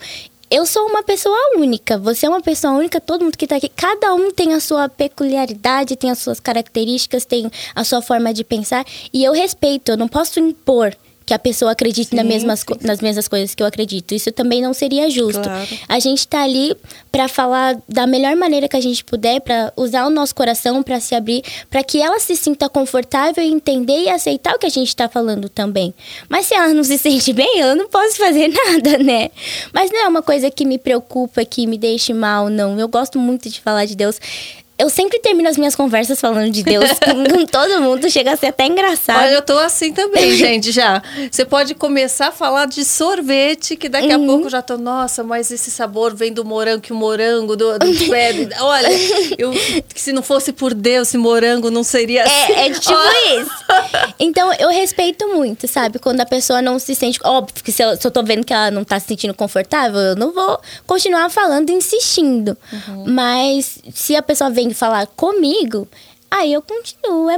A: eu sou uma pessoa única, você é uma pessoa única, todo mundo que está aqui, cada um tem a sua peculiaridade, tem as suas características, tem a sua forma de pensar, e eu respeito, eu não posso impor que a pessoa acredite sim, nas, mesmas, sim, nas mesmas coisas que eu acredito. Isso também não seria justo. Claro. A gente está ali para falar da melhor maneira que a gente puder, para usar o nosso coração para se abrir, para que ela se sinta confortável e entender e aceitar o que a gente está falando também. Mas se ela não se sente bem, eu não posso fazer nada, né? Mas não é uma coisa que me preocupa, que me deixe mal, não. Eu gosto muito de falar de Deus eu sempre termino as minhas conversas falando de Deus com, todo mundo, chega a ser até engraçado.
B: Olha, eu tô assim também, gente, já. Você pode começar a falar de sorvete, que daqui uhum. a pouco eu já tô, nossa, mas esse sabor vem do morango, que o morango do, do pé. Olha, eu, se não fosse por Deus, esse morango não seria
A: assim. É, é tipo oh. isso. Então, eu respeito muito, sabe? Quando a pessoa não se sente. Óbvio que se eu, se eu tô vendo que ela não tá se sentindo confortável, eu não vou continuar falando, insistindo. Uhum. Mas se a pessoa vem falar comigo, aí eu continuo. É,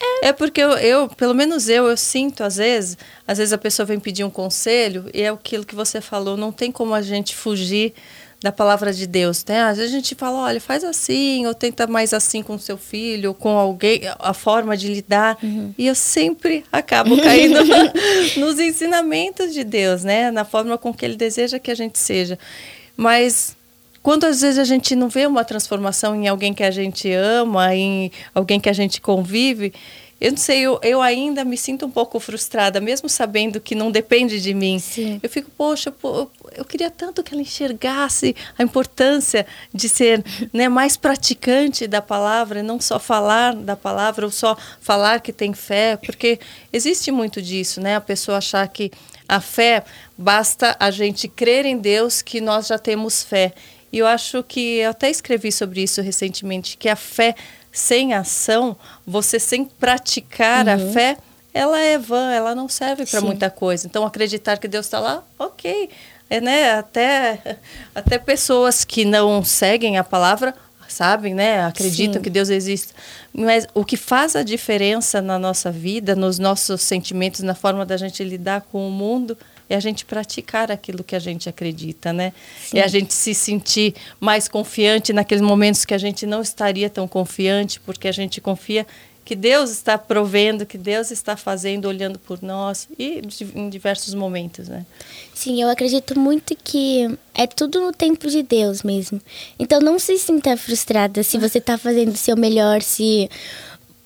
B: É, é porque eu, eu, pelo menos eu, eu sinto às vezes, às vezes a pessoa vem pedir um conselho e é aquilo que você falou, não tem como a gente fugir da palavra de Deus, né? Às vezes a gente fala, olha, faz assim, ou tenta mais assim com seu filho, ou com alguém, a forma de lidar. Uhum. E eu sempre acabo caindo nos ensinamentos de Deus, né? Na forma com que Ele deseja que a gente seja. Mas quando às vezes a gente não vê uma transformação em alguém que a gente ama, em alguém que a gente convive, eu não sei, eu, eu ainda me sinto um pouco frustrada, mesmo sabendo que não depende de mim.
A: Sim.
B: Eu fico, poxa, pô, eu queria tanto que ela enxergasse a importância de ser né, mais praticante da palavra, não só falar da palavra, ou só falar que tem fé, porque existe muito disso, né? A pessoa achar que a fé basta a gente crer em Deus que nós já temos fé. E eu acho que eu até escrevi sobre isso recentemente, que a fé sem ação, você sem praticar uhum. a fé, ela é vã, ela não serve para muita coisa. Então, acreditar que Deus está lá, ok. É, né? até, até pessoas que não seguem a palavra sabem, né? Acreditam Sim. que Deus existe. Mas o que faz a diferença na nossa vida, nos nossos sentimentos, na forma da gente lidar com o mundo, é a gente praticar aquilo que a gente acredita, né? Sim. É a gente se sentir mais confiante naqueles momentos que a gente não estaria tão confiante, porque a gente confia que Deus está provendo, que Deus está fazendo, olhando por nós e em diversos momentos, né?
A: Sim, eu acredito muito que é tudo no tempo de Deus mesmo. Então não se sinta frustrada se você está fazendo o seu melhor, se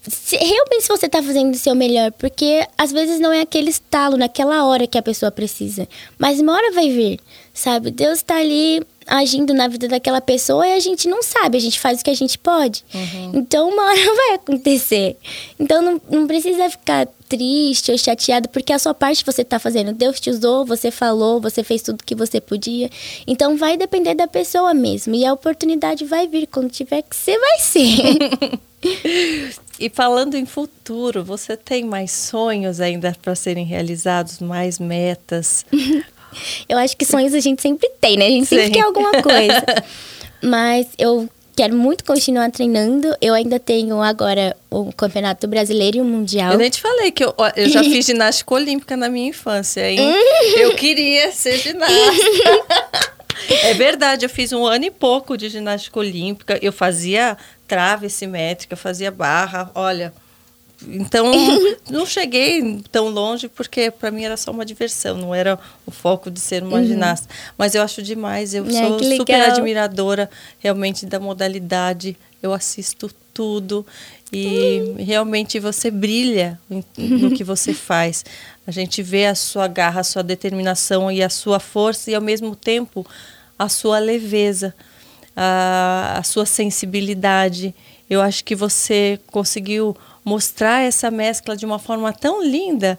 A: se, realmente você está fazendo o seu melhor, porque às vezes não é aquele estalo naquela hora que a pessoa precisa, mas uma hora vai vir, sabe? Deus está ali agindo na vida daquela pessoa e a gente não sabe, a gente faz o que a gente pode. Uhum. Então uma hora vai acontecer. Então não, não precisa ficar triste ou chateado, porque a sua parte você está fazendo. Deus te usou, você falou, você fez tudo que você podia. Então vai depender da pessoa mesmo. E a oportunidade vai vir quando tiver que ser, vai ser.
B: E falando em futuro, você tem mais sonhos ainda para serem realizados, mais metas?
A: eu acho que sonhos a gente sempre tem, né? A gente Sim. sempre quer alguma coisa. Mas eu quero muito continuar treinando. Eu ainda tenho agora o Campeonato Brasileiro e o Mundial.
B: Eu nem te falei que eu, eu já fiz ginástica olímpica na minha infância, hein? eu queria ser ginasta. É verdade, eu fiz um ano e pouco de ginástica olímpica. Eu fazia trave simétrica, fazia barra, olha. Então, não cheguei tão longe porque para mim era só uma diversão, não era o foco de ser uma uhum. ginasta. Mas eu acho demais, eu sou super admiradora realmente da modalidade. Eu assisto tudo e uhum. realmente você brilha no que você faz. A gente vê a sua garra, a sua determinação e a sua força e ao mesmo tempo a sua leveza a, a sua sensibilidade. Eu acho que você conseguiu mostrar essa mescla de uma forma tão linda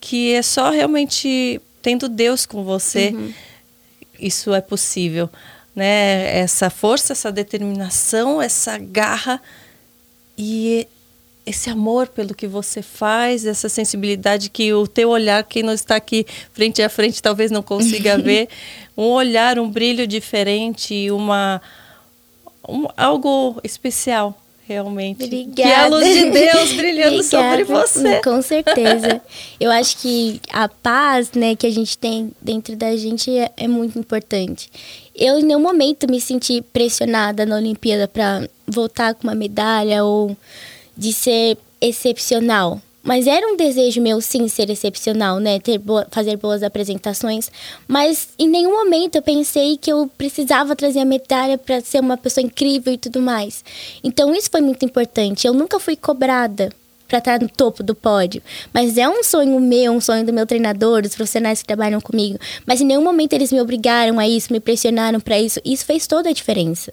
B: que é só realmente tendo Deus com você uhum. isso é possível, né? Essa força, essa determinação, essa garra e esse amor pelo que você faz, essa sensibilidade que o teu olhar, quem não está aqui frente a frente, talvez não consiga ver, um olhar, um brilho diferente, uma um, algo especial realmente.
A: Obrigada.
B: Que é a luz de Deus brilhando sobre você.
A: Com certeza. Eu acho que a paz, né, que a gente tem dentro da gente é, é muito importante. Eu em nenhum momento me senti pressionada na Olimpíada para voltar com uma medalha ou de ser excepcional. Mas era um desejo meu, sim, ser excepcional, né? Ter boa, fazer boas apresentações. Mas em nenhum momento eu pensei que eu precisava trazer a medalha para ser uma pessoa incrível e tudo mais. Então isso foi muito importante. Eu nunca fui cobrada para estar no topo do pódio. Mas é um sonho meu, um sonho do meu treinador, dos profissionais que trabalham comigo. Mas em nenhum momento eles me obrigaram a isso, me pressionaram para isso. Isso fez toda a diferença.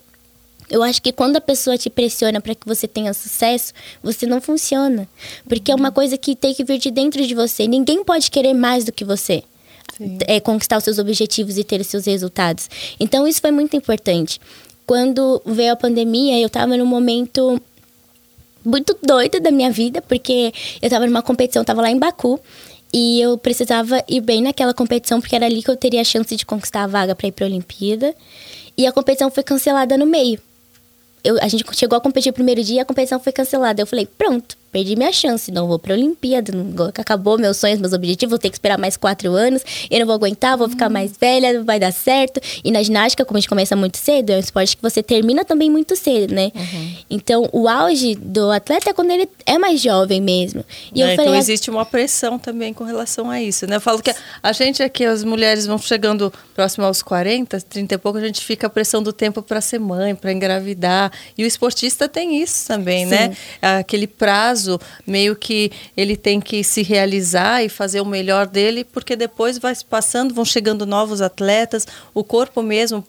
A: Eu acho que quando a pessoa te pressiona para que você tenha sucesso, você não funciona. Porque uhum. é uma coisa que tem que vir de dentro de você. Ninguém pode querer mais do que você. É, conquistar os seus objetivos e ter os seus resultados. Então, isso foi muito importante. Quando veio a pandemia, eu estava num momento muito doido da minha vida, porque eu estava numa competição, estava lá em Baku, e eu precisava ir bem naquela competição, porque era ali que eu teria a chance de conquistar a vaga para ir para a Olimpíada. E a competição foi cancelada no meio eu, a gente chegou a competir o primeiro dia, a competição foi cancelada. Eu falei, pronto, perdi minha chance, não vou pra Olimpíada, não, acabou meus sonhos, meus objetivos, vou ter que esperar mais quatro anos, eu não vou aguentar, vou ficar mais velha, não vai dar certo. E na ginástica, como a gente começa muito cedo, é um esporte que você termina também muito cedo, né? Uhum. Então, o auge do atleta é quando ele é mais jovem mesmo.
B: E é, eu falei, então, existe uma pressão também com relação a isso, né? Eu falo que a gente aqui, as mulheres vão chegando próximo aos 40, 30 e pouco, a gente fica a pressão do tempo para ser mãe, para engravidar. E o esportista tem isso também, né? Sim. né? Aquele prazo, meio que ele tem que se realizar e fazer o melhor dele, porque depois vai passando, vão chegando novos atletas, o corpo mesmo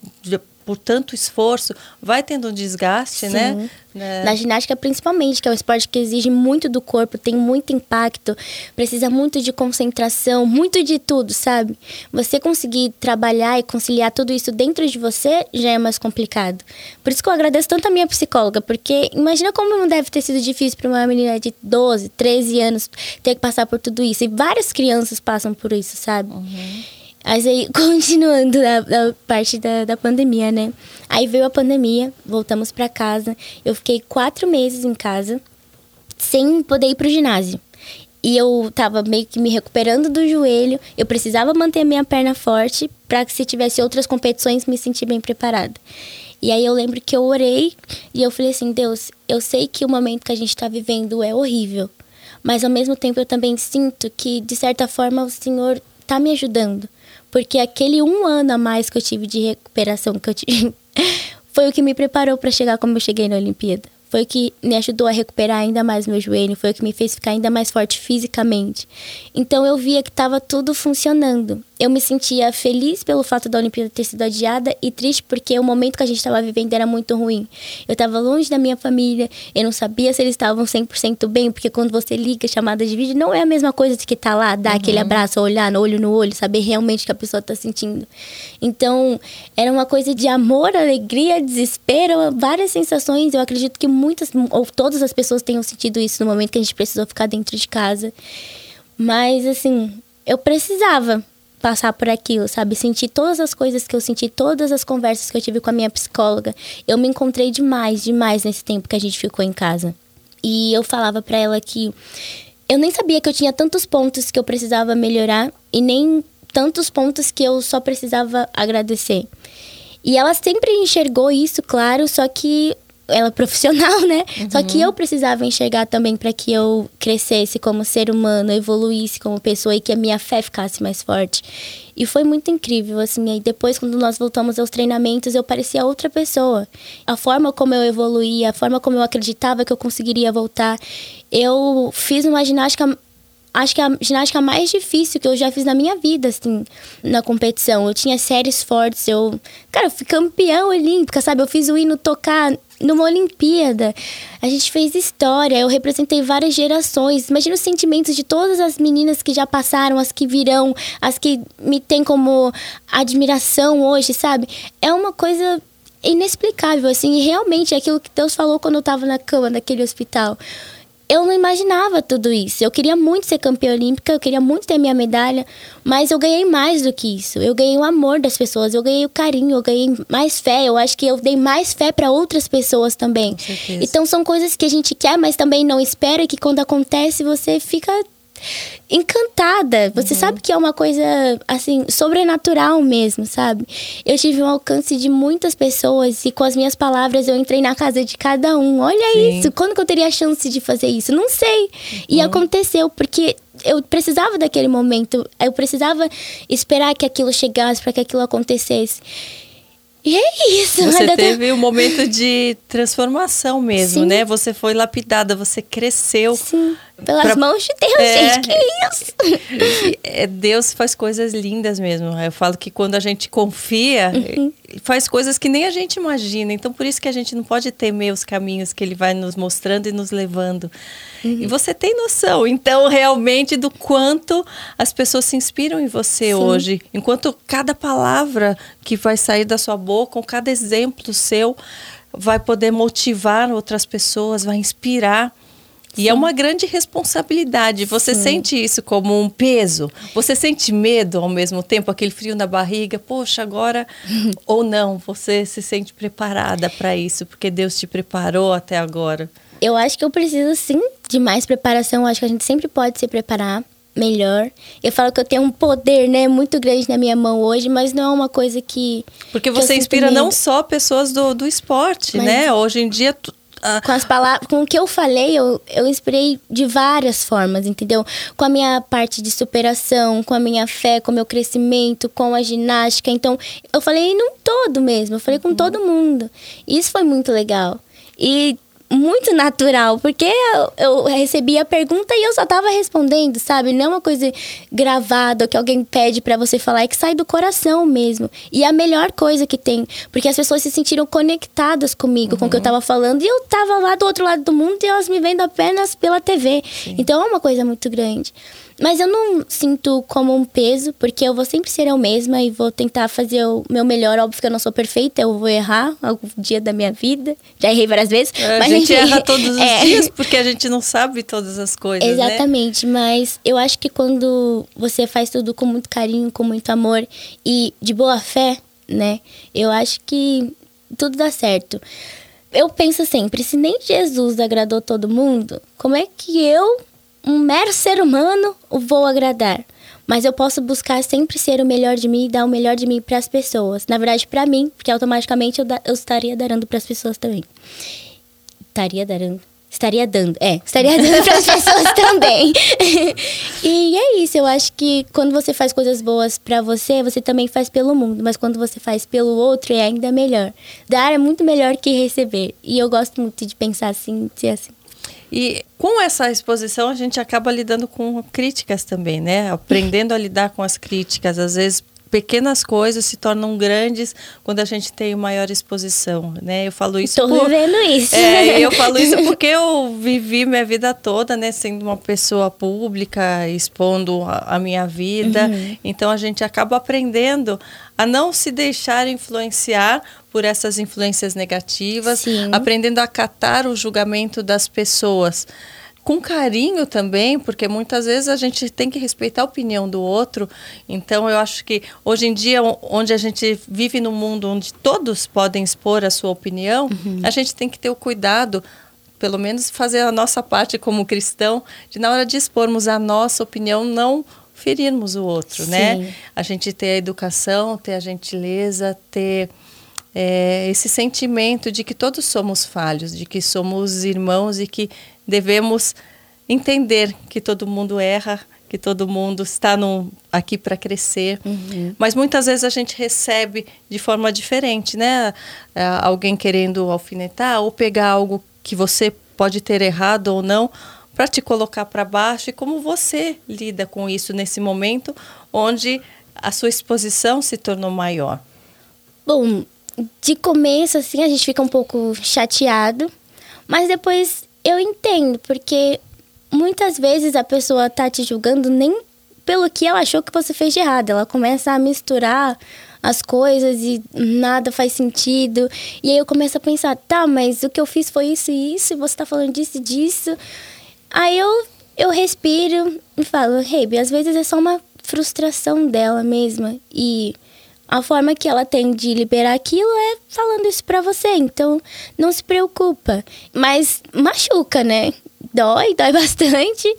B: por tanto esforço, vai tendo um desgaste, né? Sim.
A: né? Na ginástica, principalmente, que é um esporte que exige muito do corpo, tem muito impacto, precisa muito de concentração, muito de tudo, sabe? Você conseguir trabalhar e conciliar tudo isso dentro de você já é mais complicado. Por isso que eu agradeço tanto a minha psicóloga, porque imagina como não deve ter sido difícil para uma menina de 12, 13 anos ter que passar por tudo isso. E várias crianças passam por isso, sabe? Uhum. Mas aí, continuando a, a parte da, da pandemia, né? Aí veio a pandemia, voltamos para casa. Eu fiquei quatro meses em casa, sem poder ir pro ginásio. E eu tava meio que me recuperando do joelho. Eu precisava manter a minha perna forte para que se tivesse outras competições me sentir bem preparada. E aí eu lembro que eu orei e eu falei assim: Deus, eu sei que o momento que a gente está vivendo é horrível, mas ao mesmo tempo eu também sinto que de certa forma o Senhor está me ajudando. Porque aquele um ano a mais que eu tive de recuperação que eu tive foi o que me preparou para chegar como eu cheguei na Olimpíada foi o que me ajudou a recuperar ainda mais meu joelho, foi o que me fez ficar ainda mais forte fisicamente. Então eu via que estava tudo funcionando. Eu me sentia feliz pelo fato da Olimpíada ter sido adiada e triste porque o momento que a gente estava vivendo era muito ruim. Eu estava longe da minha família, eu não sabia se eles estavam 100% bem, porque quando você liga chamada de vídeo, não é a mesma coisa de que tá lá, dar uhum. aquele abraço, olhar no olho no olho, saber realmente o que a pessoa está sentindo. Então, era uma coisa de amor, alegria, desespero, várias sensações. Eu acredito que muitas ou todas as pessoas tenham sentido isso no momento que a gente precisou ficar dentro de casa. Mas assim, eu precisava passar por aquilo, sabe? Sentir todas as coisas que eu senti, todas as conversas que eu tive com a minha psicóloga. Eu me encontrei demais, demais nesse tempo que a gente ficou em casa. E eu falava para ela que eu nem sabia que eu tinha tantos pontos que eu precisava melhorar e nem tantos pontos que eu só precisava agradecer. E ela sempre enxergou isso, claro, só que ela é profissional, né? Uhum. Só que eu precisava enxergar também para que eu crescesse como ser humano, evoluísse como pessoa e que a minha fé ficasse mais forte. E foi muito incrível, assim. Aí depois, quando nós voltamos aos treinamentos, eu parecia outra pessoa. A forma como eu evoluía, a forma como eu acreditava que eu conseguiria voltar. Eu fiz uma ginástica acho que a ginástica mais difícil que eu já fiz na minha vida, assim, na competição. Eu tinha séries fortes, eu. Cara, eu fui campeã olímpica, sabe? Eu fiz o hino tocar numa Olimpíada. A gente fez história, eu representei várias gerações. Imagina os sentimentos de todas as meninas que já passaram, as que virão, as que me têm como admiração hoje, sabe? É uma coisa inexplicável, assim, e realmente é aquilo que Deus falou quando eu tava na cama daquele hospital eu não imaginava tudo isso. Eu queria muito ser campeã olímpica, eu queria muito ter minha medalha, mas eu ganhei mais do que isso. Eu ganhei o amor das pessoas, eu ganhei o carinho, eu ganhei mais fé. Eu acho que eu dei mais fé para outras pessoas também. Então são coisas que a gente quer, mas também não espera que quando acontece você fica encantada. Você uhum. sabe que é uma coisa, assim, sobrenatural mesmo, sabe? Eu tive um alcance de muitas pessoas e com as minhas palavras eu entrei na casa de cada um. Olha Sim. isso, quando que eu teria a chance de fazer isso? Não sei. Uhum. E aconteceu, porque eu precisava daquele momento, eu precisava esperar que aquilo chegasse, para que aquilo acontecesse. E é isso.
B: Você teve tem... um momento de transformação mesmo, Sim. né? Você foi lapidada, você cresceu.
A: Sim. Pelas pra... mãos de Deus, é... gente, que isso?
B: É, Deus faz coisas lindas mesmo. Eu falo que quando a gente confia, uhum. faz coisas que nem a gente imagina. Então, por isso que a gente não pode temer os caminhos que Ele vai nos mostrando e nos levando. Uhum. E você tem noção, então, realmente, do quanto as pessoas se inspiram em você Sim. hoje. Enquanto cada palavra que vai sair da sua boca, ou cada exemplo seu, vai poder motivar outras pessoas, vai inspirar. E é Sim. é uma grande responsabilidade. Você Sim. sente isso como um peso? Você sente medo ao mesmo tempo, aquele frio na barriga? Poxa, agora. Ou não? Você se sente preparada para isso, porque Deus te preparou até agora?
A: Eu acho que eu preciso sim de mais preparação, acho que a gente sempre pode se preparar melhor. Eu falo que eu tenho um poder, né, muito grande na minha mão hoje, mas não é uma coisa que.
B: Porque
A: que
B: você inspira não só pessoas do, do esporte, mas né? Hoje em dia.
A: Com as palavras, com o que eu falei, eu, eu inspirei de várias formas, entendeu? Com a minha parte de superação, com a minha fé, com o meu crescimento, com a ginástica. Então, eu falei num todo mesmo, eu falei com uhum. todo mundo. E isso foi muito legal. E muito natural, porque eu, eu recebi a pergunta e eu só tava respondendo, sabe? Não é uma coisa gravada que alguém pede para você falar, é que sai do coração mesmo. E é a melhor coisa que tem, porque as pessoas se sentiram conectadas comigo, uhum. com o que eu uhum. tava falando, e eu tava lá do outro lado do mundo e elas me vendo apenas pela TV. Sim. Então é uma coisa muito grande. Mas eu não sinto como um peso, porque eu vou sempre ser eu mesma e vou tentar fazer o meu melhor. Óbvio que eu não sou perfeita, eu vou errar algum dia da minha vida. Já errei várias vezes.
B: É, a gente erra todos os é. dias, porque a gente não sabe todas as coisas.
A: Né? Exatamente,
B: né?
A: mas eu acho que quando você faz tudo com muito carinho, com muito amor e de boa fé, né? Eu acho que tudo dá certo. Eu penso sempre, se nem Jesus agradou todo mundo, como é que eu um mero ser humano, vou agradar. Mas eu posso buscar sempre ser o melhor de mim e dar o melhor de mim para as pessoas. Na verdade, para mim, porque automaticamente eu, da, eu estaria dando para as pessoas também. Estaria dando. Estaria dando, é, estaria dando para as pessoas também. e é isso, eu acho que quando você faz coisas boas para você, você também faz pelo mundo, mas quando você faz pelo outro é ainda melhor. Dar é muito melhor que receber. E eu gosto muito de pensar assim, ser assim.
B: E com essa exposição a gente acaba lidando com críticas também, né? Aprendendo a lidar com as críticas. Às vezes pequenas coisas se tornam grandes quando a gente tem maior exposição, né? Eu falo isso.
A: Estou vivendo isso.
B: É, eu falo isso porque eu vivi minha vida toda, né, sendo uma pessoa pública, expondo a, a minha vida. Uhum. Então a gente acaba aprendendo a não se deixar influenciar por essas influências negativas, Sim. aprendendo a acatar o julgamento das pessoas. Com carinho também, porque muitas vezes a gente tem que respeitar a opinião do outro. Então, eu acho que hoje em dia, onde a gente vive num mundo onde todos podem expor a sua opinião, uhum. a gente tem que ter o cuidado pelo menos fazer a nossa parte como cristão, de na hora de expormos a nossa opinião, não ferirmos o outro, né? Sim. né? A gente ter a educação, ter a gentileza, ter é, esse sentimento de que todos somos falhos, de que somos irmãos e que devemos entender que todo mundo erra, que todo mundo está no, aqui para crescer. Uhum. Mas muitas vezes a gente recebe de forma diferente, né? É, alguém querendo alfinetar ou pegar algo que você pode ter errado ou não para te colocar para baixo e como você lida com isso nesse momento onde a sua exposição se tornou maior.
A: Bom, de começo, assim, a gente fica um pouco chateado, mas depois eu entendo, porque muitas vezes a pessoa tá te julgando nem pelo que ela achou que você fez de errado. Ela começa a misturar as coisas e nada faz sentido. E aí eu começo a pensar, tá, mas o que eu fiz foi isso e isso, e você tá falando disso e disso. Aí eu, eu respiro e falo, hey, às vezes é só uma frustração dela mesma. E a forma que ela tem de liberar aquilo é falando isso para você. Então, não se preocupa. Mas machuca, né? Dói, dói bastante.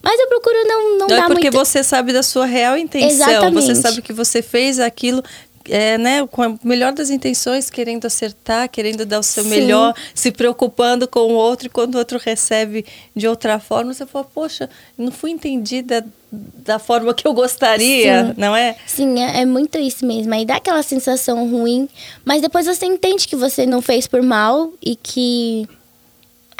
A: Mas eu procuro não, não
B: Dói
A: dar
B: porque muito... você sabe da sua real intenção. Exatamente. Você sabe que você fez aquilo é, né, com a melhor das intenções, querendo acertar, querendo dar o seu Sim. melhor, se preocupando com o outro, e quando o outro recebe de outra forma, você fala, poxa, não fui entendida da forma que eu gostaria, Sim. não é?
A: Sim, é, é, muito isso mesmo. Aí dá aquela sensação ruim, mas depois você entende que você não fez por mal e que.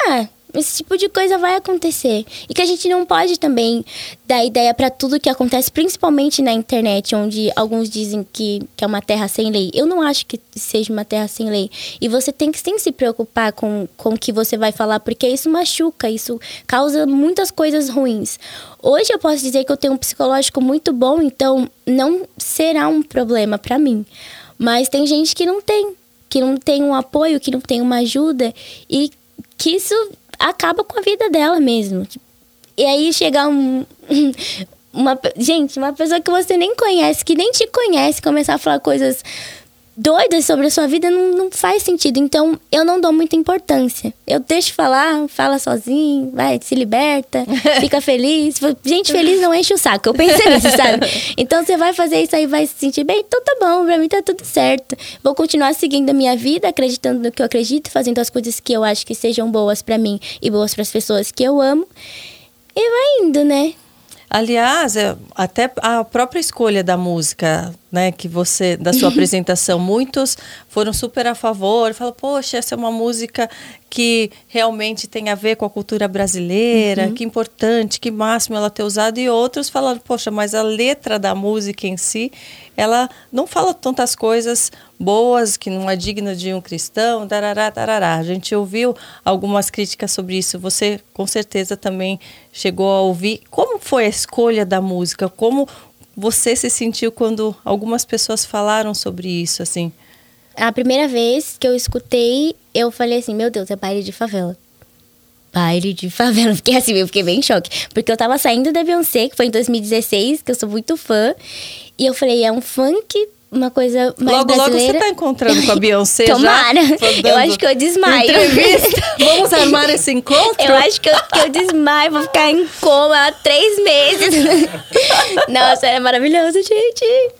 A: Ah, esse tipo de coisa vai acontecer. E que a gente não pode também dar ideia para tudo que acontece, principalmente na internet, onde alguns dizem que, que é uma terra sem lei. Eu não acho que seja uma terra sem lei. E você tem que sim se preocupar com, com o que você vai falar, porque isso machuca, isso causa muitas coisas ruins. Hoje eu posso dizer que eu tenho um psicológico muito bom, então não será um problema para mim. Mas tem gente que não tem, que não tem um apoio, que não tem uma ajuda e que isso acaba com a vida dela mesmo. E aí chegar um. Uma, gente, uma pessoa que você nem conhece, que nem te conhece, começar a falar coisas doidas sobre a sua vida não, não faz sentido. Então, eu não dou muita importância. Eu deixo falar, fala sozinho, vai, se liberta, fica feliz. Gente feliz não enche o saco. Eu pensei nisso, sabe? Então, você vai fazer isso aí, vai se sentir bem? Então, tá bom, pra mim tá tudo certo. Vou continuar seguindo a minha vida, acreditando no que eu acredito, fazendo as coisas que eu acho que sejam boas para mim e boas para as pessoas que eu amo. E vai indo, né?
B: Aliás, até a própria escolha da música, né, que você da sua apresentação, muitos foram super a favor, falaram, poxa, essa é uma música que realmente tem a ver com a cultura brasileira, uhum. que importante, que máximo ela ter usado, e outros falaram, poxa, mas a letra da música em si, ela não fala tantas coisas boas, que não é digna de um cristão, tarará, tarará. A gente ouviu algumas críticas sobre isso, você com certeza também chegou a ouvir. Como foi a escolha da música? Como você se sentiu quando algumas pessoas falaram sobre isso, assim?
A: A primeira vez que eu escutei, eu falei assim, meu Deus, é baile de favela. Baile de favela. Fiquei assim, eu fiquei bem em choque. Porque eu tava saindo da Beyoncé, que foi em 2016, que eu sou muito fã. E eu falei, é um funk uma coisa mais
B: logo,
A: brasileira.
B: Logo você tá encontrando com a Beyoncé
A: Tomara. já? eu acho que eu desmaio.
B: Entrevista. Vamos armar esse encontro?
A: Eu acho que eu, que eu desmaio, vou ficar em coma há três meses. Nossa, é maravilhoso, gente.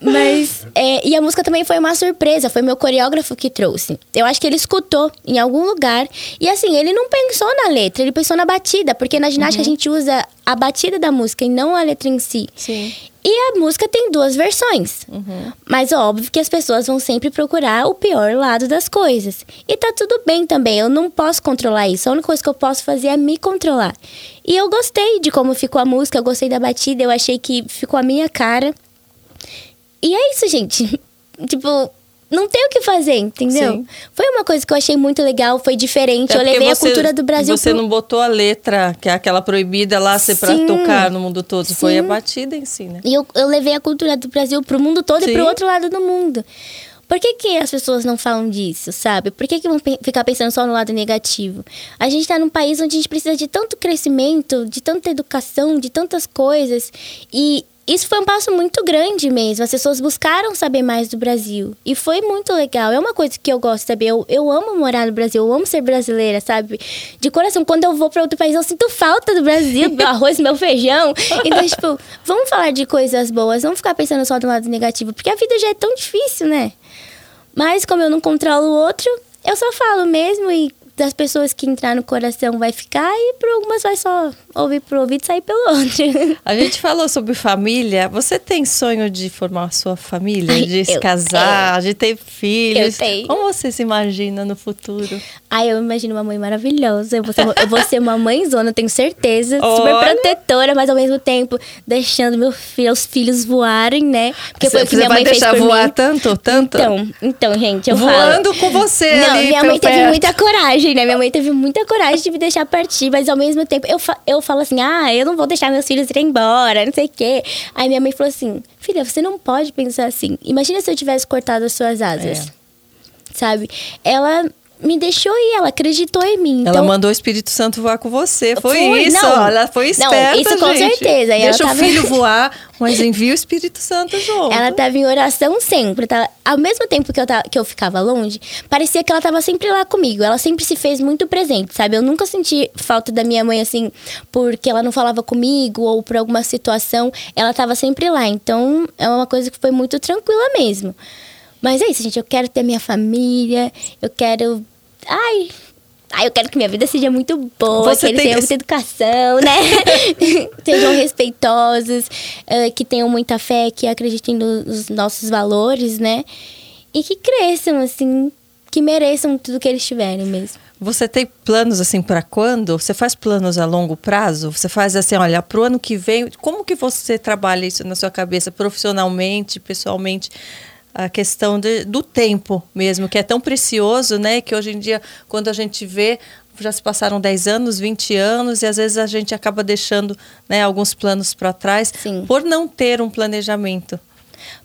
A: Mas, é, e a música também foi uma surpresa, foi meu coreógrafo que trouxe. Eu acho que ele escutou em algum lugar. E assim, ele não pensou na letra, ele pensou na batida, porque na ginástica uhum. a gente usa a batida da música e não a letra em si.
B: Sim.
A: E a música tem duas versões. Uhum. Mas óbvio que as pessoas vão sempre procurar o pior lado das coisas. E tá tudo bem também, eu não posso controlar isso. A única coisa que eu posso fazer é me controlar. E eu gostei de como ficou a música, eu gostei da batida, eu achei que ficou a minha cara. E é isso, gente. tipo, não tem o que fazer, entendeu? Sim. Foi uma coisa que eu achei muito legal, foi diferente. É eu levei você, a cultura do Brasil.
B: Você pro... não botou a letra, que é aquela proibida lá, ser para tocar no mundo todo. Sim. Foi a batida em si, né?
A: E eu, eu levei a cultura do Brasil pro mundo todo Sim. e pro outro lado do mundo. Por que, que as pessoas não falam disso, sabe? Por que, que vão ficar pensando só no lado negativo? A gente está num país onde a gente precisa de tanto crescimento, de tanta educação, de tantas coisas. E isso foi um passo muito grande mesmo. As pessoas buscaram saber mais do Brasil. E foi muito legal. É uma coisa que eu gosto de saber. Eu, eu amo morar no Brasil, eu amo ser brasileira, sabe? De coração, quando eu vou para outro país, eu sinto falta do Brasil, meu arroz, meu feijão. Então, tipo, vamos falar de coisas boas, vamos ficar pensando só do lado negativo, porque a vida já é tão difícil, né? Mas como eu não controlo o outro, eu só falo mesmo e das pessoas que entrar no coração vai ficar e por algumas vai só ouvir pro ouvido e sair pelo outro.
B: A gente falou sobre família. Você tem sonho de formar a sua família? Ai, de se casar, de ter filhos?
A: Eu tenho.
B: Como você se imagina no futuro?
A: Ai, eu imagino uma mãe maravilhosa. Eu vou ser, eu vou ser uma mãezona, tenho certeza. Olha. Super protetora, mas ao mesmo tempo deixando meu filho, os filhos voarem, né?
B: Porque você, foi o que minha mãe fez por mim. Você vai deixar voar tanto, tanto?
A: Então, então, gente, eu
B: Voando
A: falo.
B: com você
A: Não, minha mãe perto. teve muita coragem, Minha mãe teve muita coragem de me deixar partir, mas ao mesmo tempo eu, fa eu falo assim: ah, eu não vou deixar meus filhos irem embora, não sei o quê. Aí minha mãe falou assim: filha, você não pode pensar assim. Imagina se eu tivesse cortado as suas asas. É. Sabe? Ela me deixou ir, ela acreditou em mim.
B: Ela então, mandou o Espírito Santo voar com você. Foi, foi isso, não, ela foi esperta,
A: Não, isso com
B: gente.
A: certeza.
B: E Deixa o tava... filho voar, mas envia o Espírito Santo junto.
A: Ela estava em oração sempre. Tá? Ao mesmo tempo que eu, tava, que eu ficava longe, parecia que ela estava sempre lá comigo. Ela sempre se fez muito presente, sabe? Eu nunca senti falta da minha mãe, assim, porque ela não falava comigo ou por alguma situação. Ela estava sempre lá. Então, é uma coisa que foi muito tranquila mesmo. Mas é isso, gente. Eu quero ter minha família, eu quero. Ai. Ai, eu quero que minha vida seja muito boa, Você que eles tenham muita educação, né? Sejam respeitosos, uh, que tenham muita fé, que acreditem nos nossos valores, né? E que cresçam, assim, que mereçam tudo que eles tiverem mesmo.
B: Você tem planos assim para quando? Você faz planos a longo prazo? Você faz assim, olha, para o ano que vem, como que você trabalha isso na sua cabeça profissionalmente, pessoalmente? A questão de, do tempo mesmo, que é tão precioso, né? Que hoje em dia, quando a gente vê, já se passaram 10 anos, 20 anos, e às vezes a gente acaba deixando né, alguns planos para trás
A: Sim.
B: por não ter um planejamento.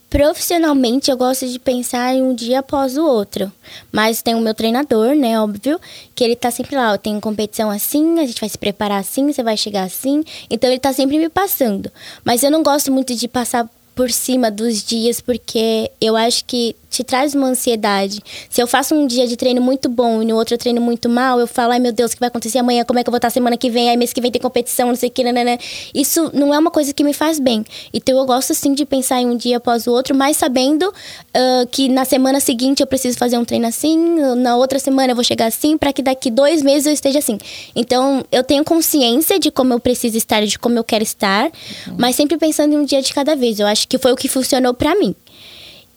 A: Profissionalmente, eu gosto de pensar em um dia após o outro. Mas tem o meu treinador, né? Óbvio, que ele tá sempre lá. Tem competição assim, a gente vai se preparar assim, você vai chegar assim. Então, ele tá sempre me passando. Mas eu não gosto muito de passar por cima dos dias, porque eu acho que te traz uma ansiedade. Se eu faço um dia de treino muito bom e no outro eu treino muito mal, eu falo, ai meu Deus, o que vai acontecer amanhã? Como é que eu vou estar semana que vem? Aí mês que vem tem competição, não sei o que, nanana. Isso não é uma coisa que me faz bem. Então eu gosto sim de pensar em um dia após o outro, mas sabendo uh, que na semana seguinte eu preciso fazer um treino assim, na outra semana eu vou chegar assim, para que daqui dois meses eu esteja assim. Então eu tenho consciência de como eu preciso estar, de como eu quero estar, uhum. mas sempre pensando em um dia de cada vez. Eu acho que foi o que funcionou para mim.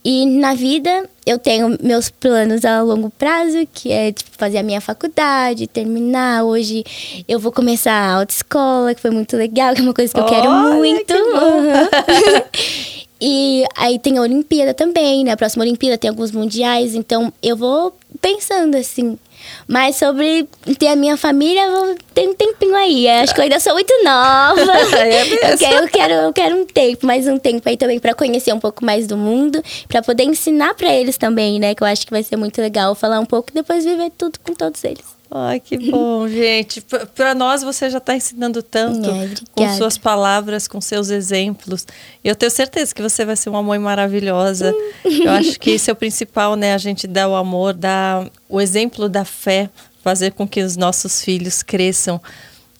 A: E na vida eu tenho meus planos a longo prazo, que é tipo, fazer a minha faculdade, terminar. Hoje eu vou começar a autoescola, que foi muito legal, que é uma coisa que eu quero muito. Que uhum. e aí tem a Olimpíada também, né? A próxima Olimpíada tem alguns mundiais, então eu vou pensando assim, mas sobre ter a minha família, tem um tempinho aí. Acho que eu ainda sou muito nova. é eu, quero, eu, quero, eu quero um tempo, mais um tempo aí também para conhecer um pouco mais do mundo, para poder ensinar para eles também, né? Que eu acho que vai ser muito legal falar um pouco e depois viver tudo com todos eles.
B: Ai, que bom, gente. Para nós você já está ensinando tanto é, com suas palavras, com seus exemplos. E eu tenho certeza que você vai ser uma mãe maravilhosa. eu acho que isso é o principal, né? A gente dá o amor, dá o exemplo da fé, fazer com que os nossos filhos cresçam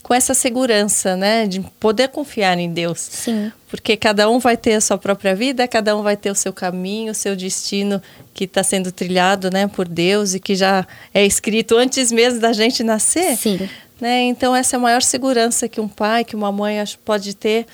B: com essa segurança, né, de poder confiar em Deus.
A: Sim.
B: Porque cada um vai ter a sua própria vida, cada um vai ter o seu caminho, o seu destino que está sendo trilhado, né, por Deus e que já é escrito antes mesmo da gente nascer.
A: Sim.
B: Né? Então essa é a maior segurança que um pai, que uma mãe pode ter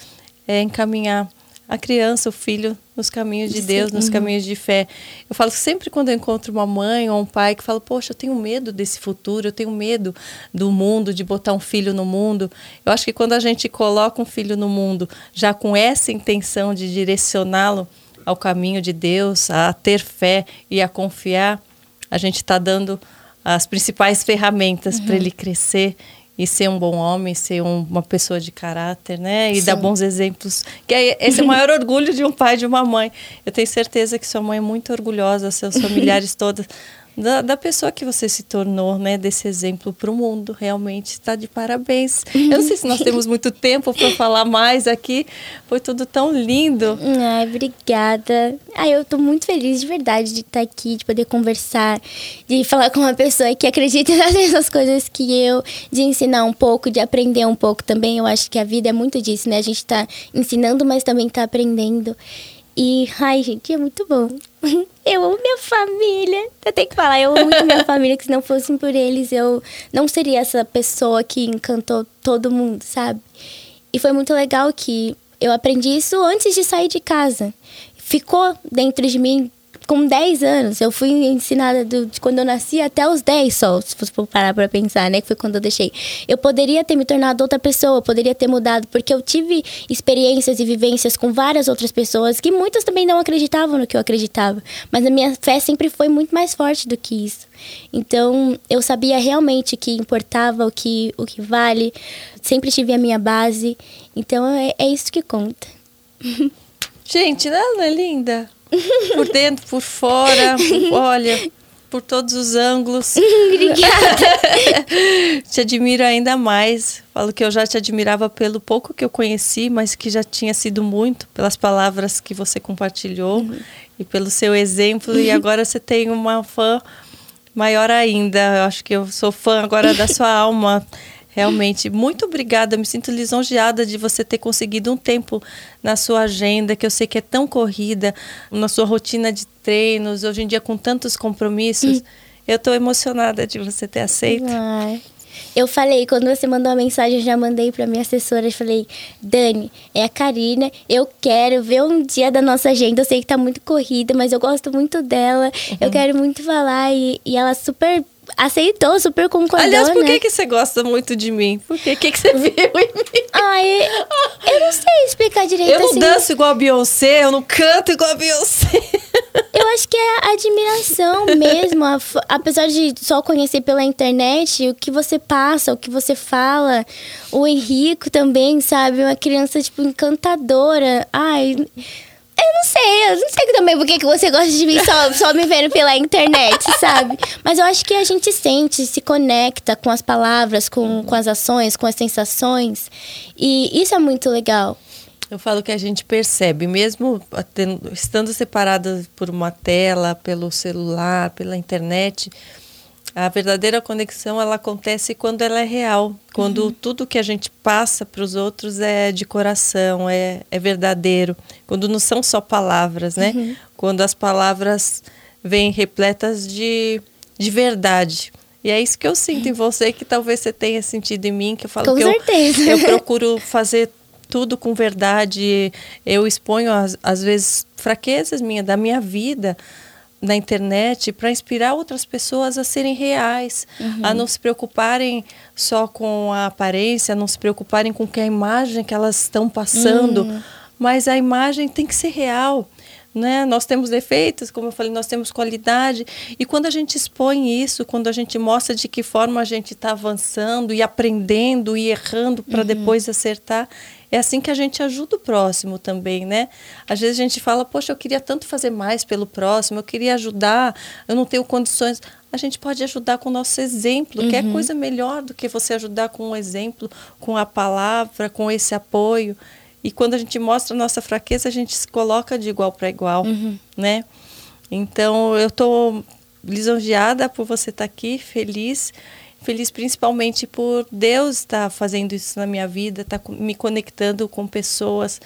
B: é encaminhar a criança, o filho, nos caminhos de Deus, nos uhum. caminhos de fé. Eu falo sempre quando eu encontro uma mãe ou um pai que fala, poxa, eu tenho medo desse futuro, eu tenho medo do mundo, de botar um filho no mundo. Eu acho que quando a gente coloca um filho no mundo já com essa intenção de direcioná-lo ao caminho de Deus, a ter fé e a confiar, a gente está dando as principais ferramentas uhum. para ele crescer e ser um bom homem, ser um, uma pessoa de caráter, né? E Sim. dar bons exemplos. Que é, esse é o maior orgulho de um pai e de uma mãe. Eu tenho certeza que sua mãe é muito orgulhosa, seus familiares todos da, da pessoa que você se tornou, né? Desse exemplo para o mundo. Realmente está de parabéns. Eu não sei se nós temos muito tempo para falar mais aqui. Foi tudo tão lindo.
A: Ai, obrigada. Ai, eu estou muito feliz de verdade de estar aqui, de poder conversar, de falar com uma pessoa que acredita nas mesmas coisas que eu, de ensinar um pouco, de aprender um pouco também. Eu acho que a vida é muito disso, né? A gente está ensinando, mas também está aprendendo. E, ai, gente, é muito bom. Eu amo minha família. Eu tenho que falar, eu amo muito minha família, que se não fossem por eles, eu não seria essa pessoa que encantou todo mundo, sabe? E foi muito legal que eu aprendi isso antes de sair de casa. Ficou dentro de mim com 10 anos. Eu fui ensinada do, de quando eu nasci até os 10 só, se for parar pra pensar, né? Que foi quando eu deixei. Eu poderia ter me tornado outra pessoa, poderia ter mudado, porque eu tive experiências e vivências com várias outras pessoas que muitas também não acreditavam no que eu acreditava. Mas a minha fé sempre foi muito mais forte do que isso. Então, eu sabia realmente que importava, o que, o que vale. Sempre tive a minha base. Então, é, é isso que conta.
B: Gente, não é linda? Por dentro, por fora, olha, por todos os ângulos.
A: Obrigada.
B: te admiro ainda mais. Falo que eu já te admirava pelo pouco que eu conheci, mas que já tinha sido muito pelas palavras que você compartilhou uhum. e pelo seu exemplo. Uhum. E agora você tem uma fã maior ainda. Eu acho que eu sou fã agora da sua alma. Realmente, muito obrigada. Me sinto lisonjeada de você ter conseguido um tempo na sua agenda, que eu sei que é tão corrida, na sua rotina de treinos, hoje em dia com tantos compromissos. Hum. Eu estou emocionada de você ter aceito.
A: Ai. Eu falei, quando você mandou a mensagem, eu já mandei para minha assessora, eu falei, Dani, é a Karina, eu quero ver um dia da nossa agenda, eu sei que tá muito corrida, mas eu gosto muito dela, uhum. eu quero muito falar, e, e ela super aceitou, super concordou,
B: Aliás, por
A: que,
B: né? que você gosta muito de mim? Por quê? O que, que você viu em mim?
A: Ai, eu não sei explicar direito,
B: Eu não
A: assim.
B: danço igual a Beyoncé, eu não canto igual a Beyoncé.
A: Eu acho que é admiração mesmo. apesar de só conhecer pela internet, o que você passa, o que você fala. O Henrico também, sabe? Uma criança, tipo, encantadora. Ai... Eu não sei, eu não sei também por que você gosta de mim só, só me vendo pela internet, sabe? Mas eu acho que a gente sente, se conecta com as palavras, com, com as ações, com as sensações. E isso é muito legal.
B: Eu falo que a gente percebe, mesmo estando separada por uma tela, pelo celular, pela internet, a verdadeira conexão ela acontece quando ela é real, quando uhum. tudo que a gente passa para os outros é de coração, é, é verdadeiro, quando não são só palavras, né? Uhum. Quando as palavras vêm repletas de, de verdade. E é isso que eu sinto em você, que talvez você tenha sentido em mim, que eu falo
A: com
B: que. Eu, eu procuro fazer tudo com verdade. Eu exponho, às, às vezes, fraquezas minhas, da minha vida na internet para inspirar outras pessoas a serem reais, uhum. a não se preocuparem só com a aparência, a não se preocuparem com que a imagem que elas estão passando, uhum. mas a imagem tem que ser real. Né? Nós temos defeitos, como eu falei, nós temos qualidade. E quando a gente expõe isso, quando a gente mostra de que forma a gente está avançando e aprendendo e errando para uhum. depois acertar, é assim que a gente ajuda o próximo também, né? Às vezes a gente fala, poxa, eu queria tanto fazer mais pelo próximo, eu queria ajudar, eu não tenho condições. A gente pode ajudar com o nosso exemplo, uhum. que é uhum. coisa melhor do que você ajudar com um exemplo, com a palavra, com esse apoio. E quando a gente mostra a nossa fraqueza, a gente se coloca de igual para igual, uhum. né? Então, eu estou lisonjeada por você estar tá aqui, feliz feliz principalmente por Deus estar fazendo isso na minha vida, estar tá me conectando com pessoas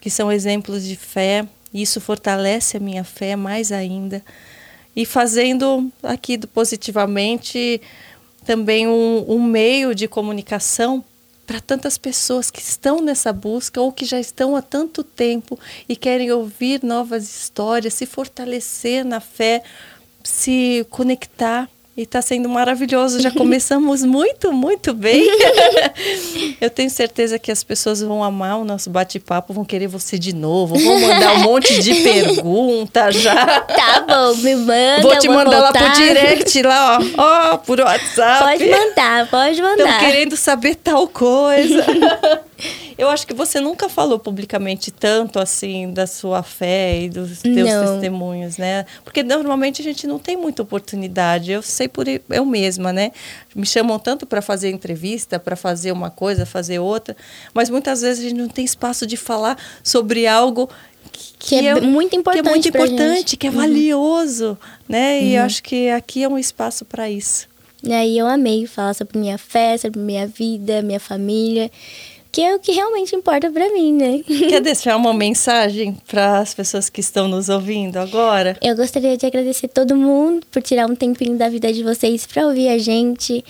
B: que são exemplos de fé. Isso fortalece a minha fé mais ainda. E fazendo aqui do Positivamente também um, um meio de comunicação para tantas pessoas que estão nessa busca ou que já estão há tanto tempo e querem ouvir novas histórias, se fortalecer na fé, se conectar e está sendo maravilhoso. Já começamos muito, muito bem. Eu tenho certeza que as pessoas vão amar o nosso bate-papo, vão querer você de novo, vão mandar um monte de perguntas já.
A: Tá bom, me manda.
B: Vou te mandar voltar. lá pro direct, lá, ó, ó, por WhatsApp.
A: Pode mandar, pode mandar.
B: Estão querendo saber tal coisa. Eu acho que você nunca falou publicamente tanto assim da sua fé e dos teus não. testemunhos, né? Porque normalmente a gente não tem muita oportunidade. Eu sei por eu mesma, né? Me chamam tanto para fazer entrevista, para fazer uma coisa, fazer outra, mas muitas vezes a gente não tem espaço de falar sobre algo que,
A: que é, é, muito importante,
B: que é muito importante, que é uhum. valioso, né? E uhum. eu acho que aqui é um espaço para isso.
A: E aí eu amei falar sobre minha fé, sobre minha vida, minha família que é o que realmente importa para mim, né?
B: Quer deixar uma mensagem para as pessoas que estão nos ouvindo agora?
A: Eu gostaria de agradecer todo mundo por tirar um tempinho da vida de vocês para ouvir a gente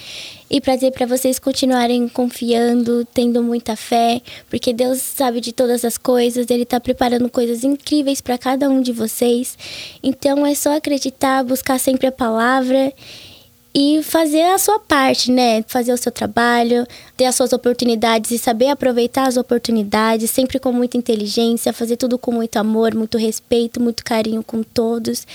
A: e para dizer para vocês continuarem confiando, tendo muita fé, porque Deus sabe de todas as coisas, ele está preparando coisas incríveis para cada um de vocês. Então é só acreditar, buscar sempre a palavra e fazer a sua parte, né? Fazer o seu trabalho, ter as suas oportunidades e saber aproveitar as oportunidades, sempre com muita inteligência, fazer tudo com muito amor, muito respeito, muito carinho com todos.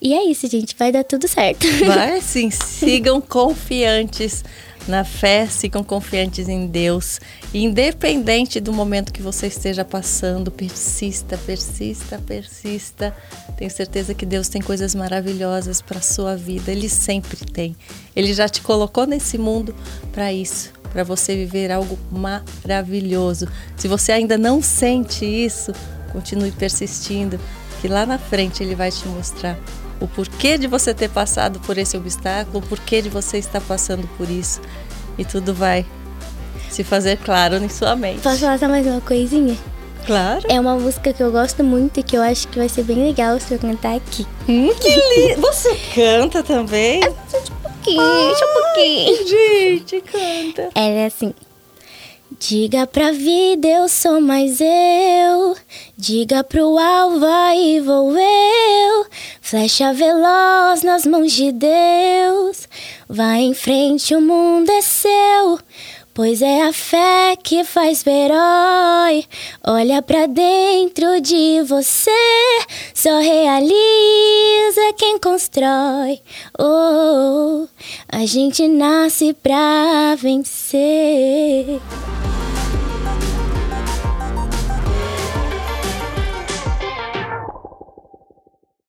A: E é isso, gente, vai dar tudo certo.
B: Vai sim, sigam confiantes na fé, sigam confiantes em Deus. Independente do momento que você esteja passando, persista, persista, persista. Tenho certeza que Deus tem coisas maravilhosas para a sua vida. Ele sempre tem. Ele já te colocou nesse mundo para isso, para você viver algo maravilhoso. Se você ainda não sente isso, continue persistindo, que lá na frente ele vai te mostrar o porquê de você ter passado por esse obstáculo, o porquê de você estar passando por isso. E tudo vai se fazer claro em sua mente.
A: Posso falar só mais uma coisinha?
B: Claro.
A: É uma música que eu gosto muito e que eu acho que vai ser bem legal se eu cantar aqui.
B: Hum, que lindo! Você canta também?
A: É, um pouquinho, Ai, um pouquinho.
B: Gente, canta.
A: É assim. Diga pra vida eu sou mais eu. Diga pro alvo aí vou eu. Flecha veloz nas mãos de Deus. Vai em frente, o mundo é seu. Pois é a fé que faz herói. Olha pra dentro de você, só realiza quem constrói. Oh, a gente nasce pra vencer.